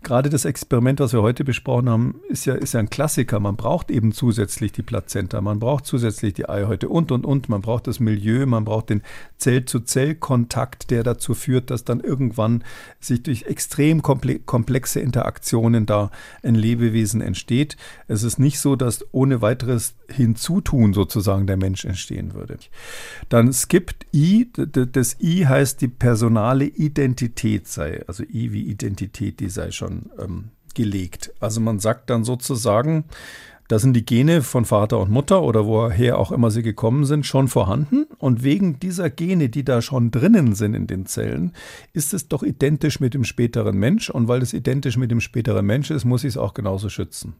Gerade das Experiment, was wir heute besprochen haben, ist ja, ist ja ein Klassiker. Man braucht eben zusätzlich die Plazenta, man braucht zusätzlich die Eihäute und, und, und. Man braucht das Milieu, man braucht den Zell-zu-Zell-Kontakt, der dazu führt, dass dann irgendwann sich durch extrem komplexe Interaktionen da ein Lebewesen entsteht. Es ist nicht so, dass ohne weiteres Hinzutun sozusagen der Mensch entstehen würde. Dann skippt I, das I heißt die personale Identität sei, also I wie Identität, die sei schon ähm, gelegt. Also man sagt dann sozusagen, da sind die Gene von Vater und Mutter oder woher auch immer sie gekommen sind, schon vorhanden. Und wegen dieser Gene, die da schon drinnen sind in den Zellen, ist es doch identisch mit dem späteren Mensch. Und weil es identisch mit dem späteren Mensch ist, muss ich es auch genauso schützen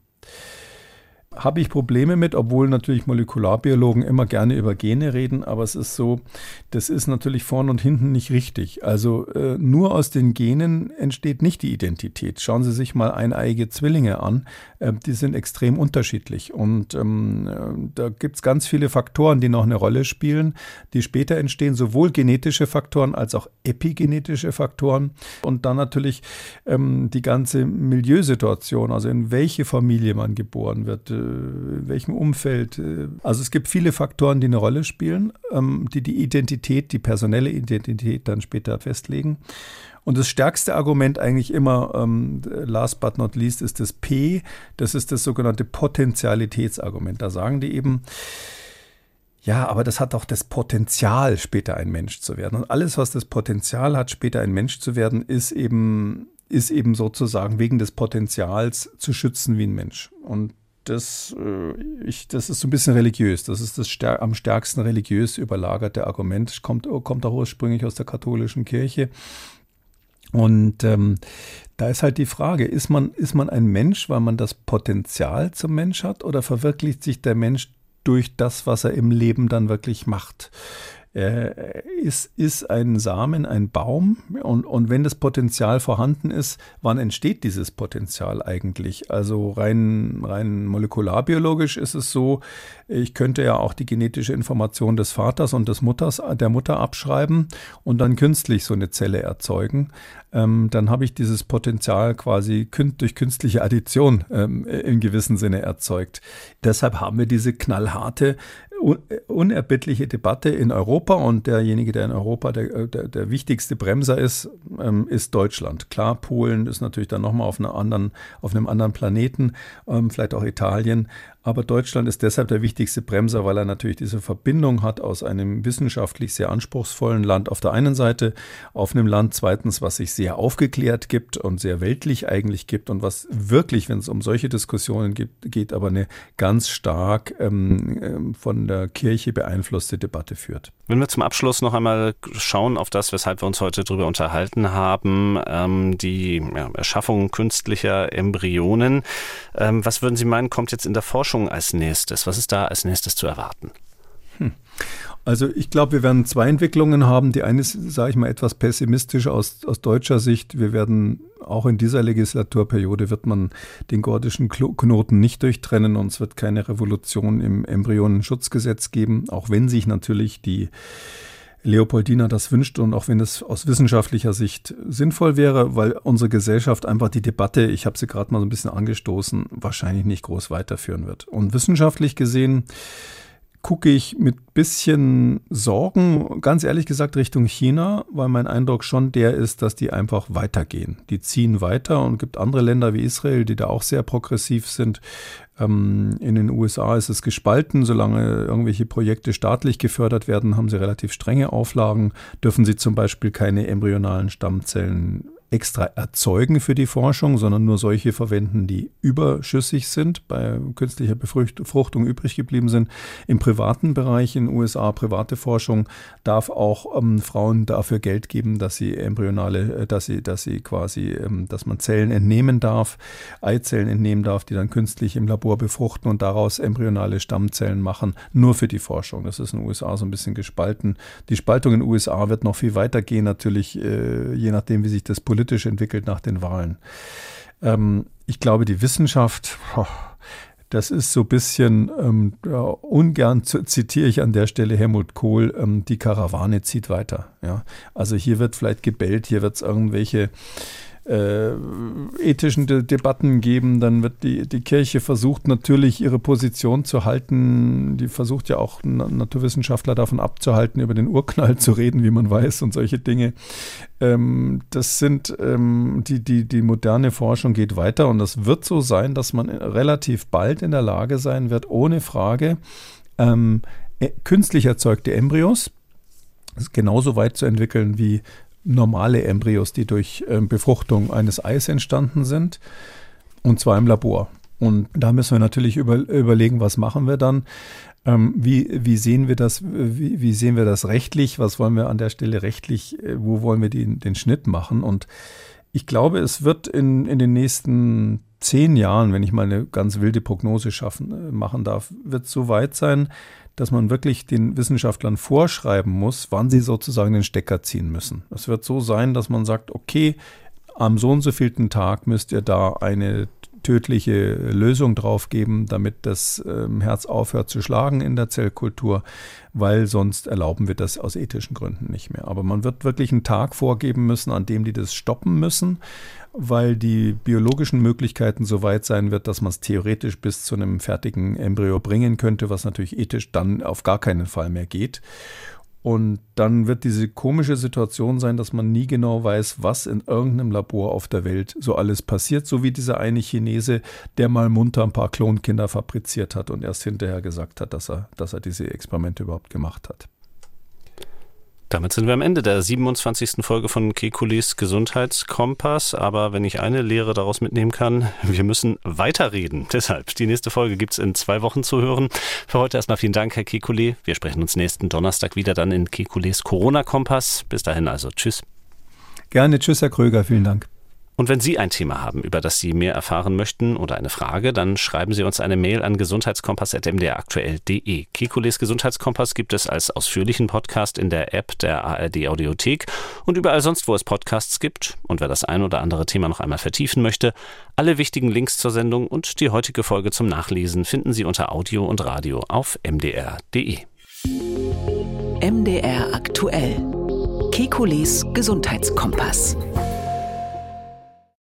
habe ich Probleme mit, obwohl natürlich Molekularbiologen immer gerne über Gene reden, aber es ist so, das ist natürlich vorn und hinten nicht richtig. Also äh, nur aus den Genen entsteht nicht die Identität. Schauen Sie sich mal eineiige Zwillinge an, äh, die sind extrem unterschiedlich und ähm, äh, da gibt es ganz viele Faktoren, die noch eine Rolle spielen, die später entstehen, sowohl genetische Faktoren als auch epigenetische Faktoren und dann natürlich ähm, die ganze Milieusituation, also in welche Familie man geboren wird äh, in welchem Umfeld. Äh, also es gibt viele Faktoren, die eine Rolle spielen, ähm, die die Identität, die personelle Identität dann später festlegen. Und das stärkste Argument eigentlich immer, ähm, last but not least, ist das P. Das ist das sogenannte Potentialitätsargument. Da sagen die eben, ja, aber das hat auch das Potenzial, später ein Mensch zu werden. Und alles, was das Potenzial hat, später ein Mensch zu werden, ist eben, ist eben sozusagen wegen des Potenzials zu schützen wie ein Mensch. Und das, äh, ich, das ist so ein bisschen religiös. Das ist das stär am stärksten religiös überlagerte Argument. Kommt, kommt auch ursprünglich aus der katholischen Kirche. Und ähm, da ist halt die Frage, ist man, ist man ein Mensch, weil man das Potenzial zum Mensch hat oder verwirklicht sich der Mensch durch das, was er im Leben dann wirklich macht? Er ist, ist ein Samen, ein Baum. Und, und wenn das Potenzial vorhanden ist, wann entsteht dieses Potenzial eigentlich? Also rein, rein molekularbiologisch ist es so, ich könnte ja auch die genetische Information des Vaters und des Mutters, der Mutter abschreiben und dann künstlich so eine Zelle erzeugen. Ähm, dann habe ich dieses Potenzial quasi durch künstliche Addition ähm, im gewissen Sinne erzeugt. Deshalb haben wir diese knallharte unerbittliche Debatte in Europa und derjenige, der in Europa der, der, der wichtigste Bremser ist, ähm, ist Deutschland. Klar, Polen ist natürlich dann nochmal auf, auf einem anderen Planeten, ähm, vielleicht auch Italien, aber Deutschland ist deshalb der wichtigste Bremser, weil er natürlich diese Verbindung hat aus einem wissenschaftlich sehr anspruchsvollen Land auf der einen Seite, auf einem Land zweitens, was sich sehr aufgeklärt gibt und sehr weltlich eigentlich gibt und was wirklich, wenn es um solche Diskussionen gibt, geht, aber eine ganz stark ähm, ähm, von der Kirche beeinflusste Debatte führt. Wenn wir zum Abschluss noch einmal schauen auf das, weshalb wir uns heute darüber unterhalten haben, ähm, die ja, Erschaffung künstlicher Embryonen. Ähm, was würden Sie meinen, kommt jetzt in der Forschung als nächstes? Was ist da als nächstes zu erwarten? Hm. Also ich glaube, wir werden zwei Entwicklungen haben. Die eine ist, sage ich mal, etwas pessimistisch aus, aus deutscher Sicht. Wir werden auch in dieser Legislaturperiode wird man den gordischen Knoten nicht durchtrennen und es wird keine Revolution im Embryonenschutzgesetz geben, auch wenn sich natürlich die Leopoldina das wünscht und auch wenn es aus wissenschaftlicher Sicht sinnvoll wäre, weil unsere Gesellschaft einfach die Debatte, ich habe sie gerade mal so ein bisschen angestoßen, wahrscheinlich nicht groß weiterführen wird. Und wissenschaftlich gesehen gucke ich mit bisschen Sorgen, ganz ehrlich gesagt, Richtung China, weil mein Eindruck schon der ist, dass die einfach weitergehen. Die ziehen weiter und gibt andere Länder wie Israel, die da auch sehr progressiv sind. Ähm, in den USA ist es gespalten. Solange irgendwelche Projekte staatlich gefördert werden, haben sie relativ strenge Auflagen. Dürfen sie zum Beispiel keine embryonalen Stammzellen extra erzeugen für die Forschung, sondern nur solche verwenden, die überschüssig sind, bei künstlicher Befruchtung übrig geblieben sind. Im privaten Bereich in den USA, private Forschung, darf auch ähm, Frauen dafür Geld geben, dass sie embryonale, äh, dass sie, dass sie quasi, ähm, dass man Zellen entnehmen darf, Eizellen entnehmen darf, die dann künstlich im Labor befruchten und daraus embryonale Stammzellen machen, nur für die Forschung. Das ist in den USA so ein bisschen gespalten. Die Spaltung in den USA wird noch viel weiter gehen, natürlich, äh, je nachdem, wie sich das politisch politisch entwickelt nach den Wahlen. Ähm, ich glaube, die Wissenschaft, oh, das ist so ein bisschen, ähm, ja, ungern zitiere ich an der Stelle Helmut Kohl, ähm, die Karawane zieht weiter. Ja? Also hier wird vielleicht gebellt, hier wird es irgendwelche äh, ethischen De Debatten geben, dann wird die, die Kirche versucht natürlich ihre Position zu halten. Die versucht ja auch Naturwissenschaftler davon abzuhalten, über den Urknall zu reden, wie man weiß und solche Dinge. Ähm, das sind ähm, die, die, die moderne Forschung geht weiter und das wird so sein, dass man relativ bald in der Lage sein wird, ohne Frage, ähm, äh, künstlich erzeugte Embryos genauso weit zu entwickeln wie normale Embryos, die durch ähm, Befruchtung eines Eis entstanden sind, und zwar im Labor. Und da müssen wir natürlich über, überlegen, was machen wir dann? Ähm, wie, wie sehen wir das, wie, wie, sehen wir das rechtlich? Was wollen wir an der Stelle rechtlich, äh, wo wollen wir den, den Schnitt machen? Und ich glaube, es wird in, in den nächsten zehn Jahren, wenn ich mal eine ganz wilde Prognose schaffen, äh, machen darf, wird es so weit sein, dass man wirklich den Wissenschaftlern vorschreiben muss, wann sie sozusagen den Stecker ziehen müssen. Es wird so sein, dass man sagt, okay, am so und so vielten Tag müsst ihr da eine tödliche Lösung drauf geben, damit das ähm, Herz aufhört zu schlagen in der Zellkultur, weil sonst erlauben wir das aus ethischen Gründen nicht mehr. Aber man wird wirklich einen Tag vorgeben müssen, an dem die das stoppen müssen weil die biologischen Möglichkeiten so weit sein wird, dass man es theoretisch bis zu einem fertigen Embryo bringen könnte, was natürlich ethisch dann auf gar keinen Fall mehr geht. Und dann wird diese komische Situation sein, dass man nie genau weiß, was in irgendeinem Labor auf der Welt so alles passiert, so wie dieser eine Chinese, der mal munter ein paar Klonkinder fabriziert hat und erst hinterher gesagt hat, dass er, dass er diese Experimente überhaupt gemacht hat. Damit sind wir am Ende der 27. Folge von Kekulis Gesundheitskompass. Aber wenn ich eine Lehre daraus mitnehmen kann, wir müssen weiterreden. Deshalb, die nächste Folge gibt es in zwei Wochen zu hören. Für heute erstmal vielen Dank, Herr Kekulé. Wir sprechen uns nächsten Donnerstag wieder dann in Kekulis Corona-Kompass. Bis dahin also. Tschüss. Gerne. Tschüss, Herr Kröger. Vielen Dank. Und wenn Sie ein Thema haben, über das Sie mehr erfahren möchten oder eine Frage, dann schreiben Sie uns eine Mail an gesundheitskompass.mdraktuell.de. Kekules Gesundheitskompass gibt es als ausführlichen Podcast in der App der ARD Audiothek und überall sonst, wo es Podcasts gibt. Und wer das ein oder andere Thema noch einmal vertiefen möchte, alle wichtigen Links zur Sendung und die heutige Folge zum Nachlesen finden Sie unter Audio und Radio auf mdr.de. MDR aktuell. Kekules Gesundheitskompass.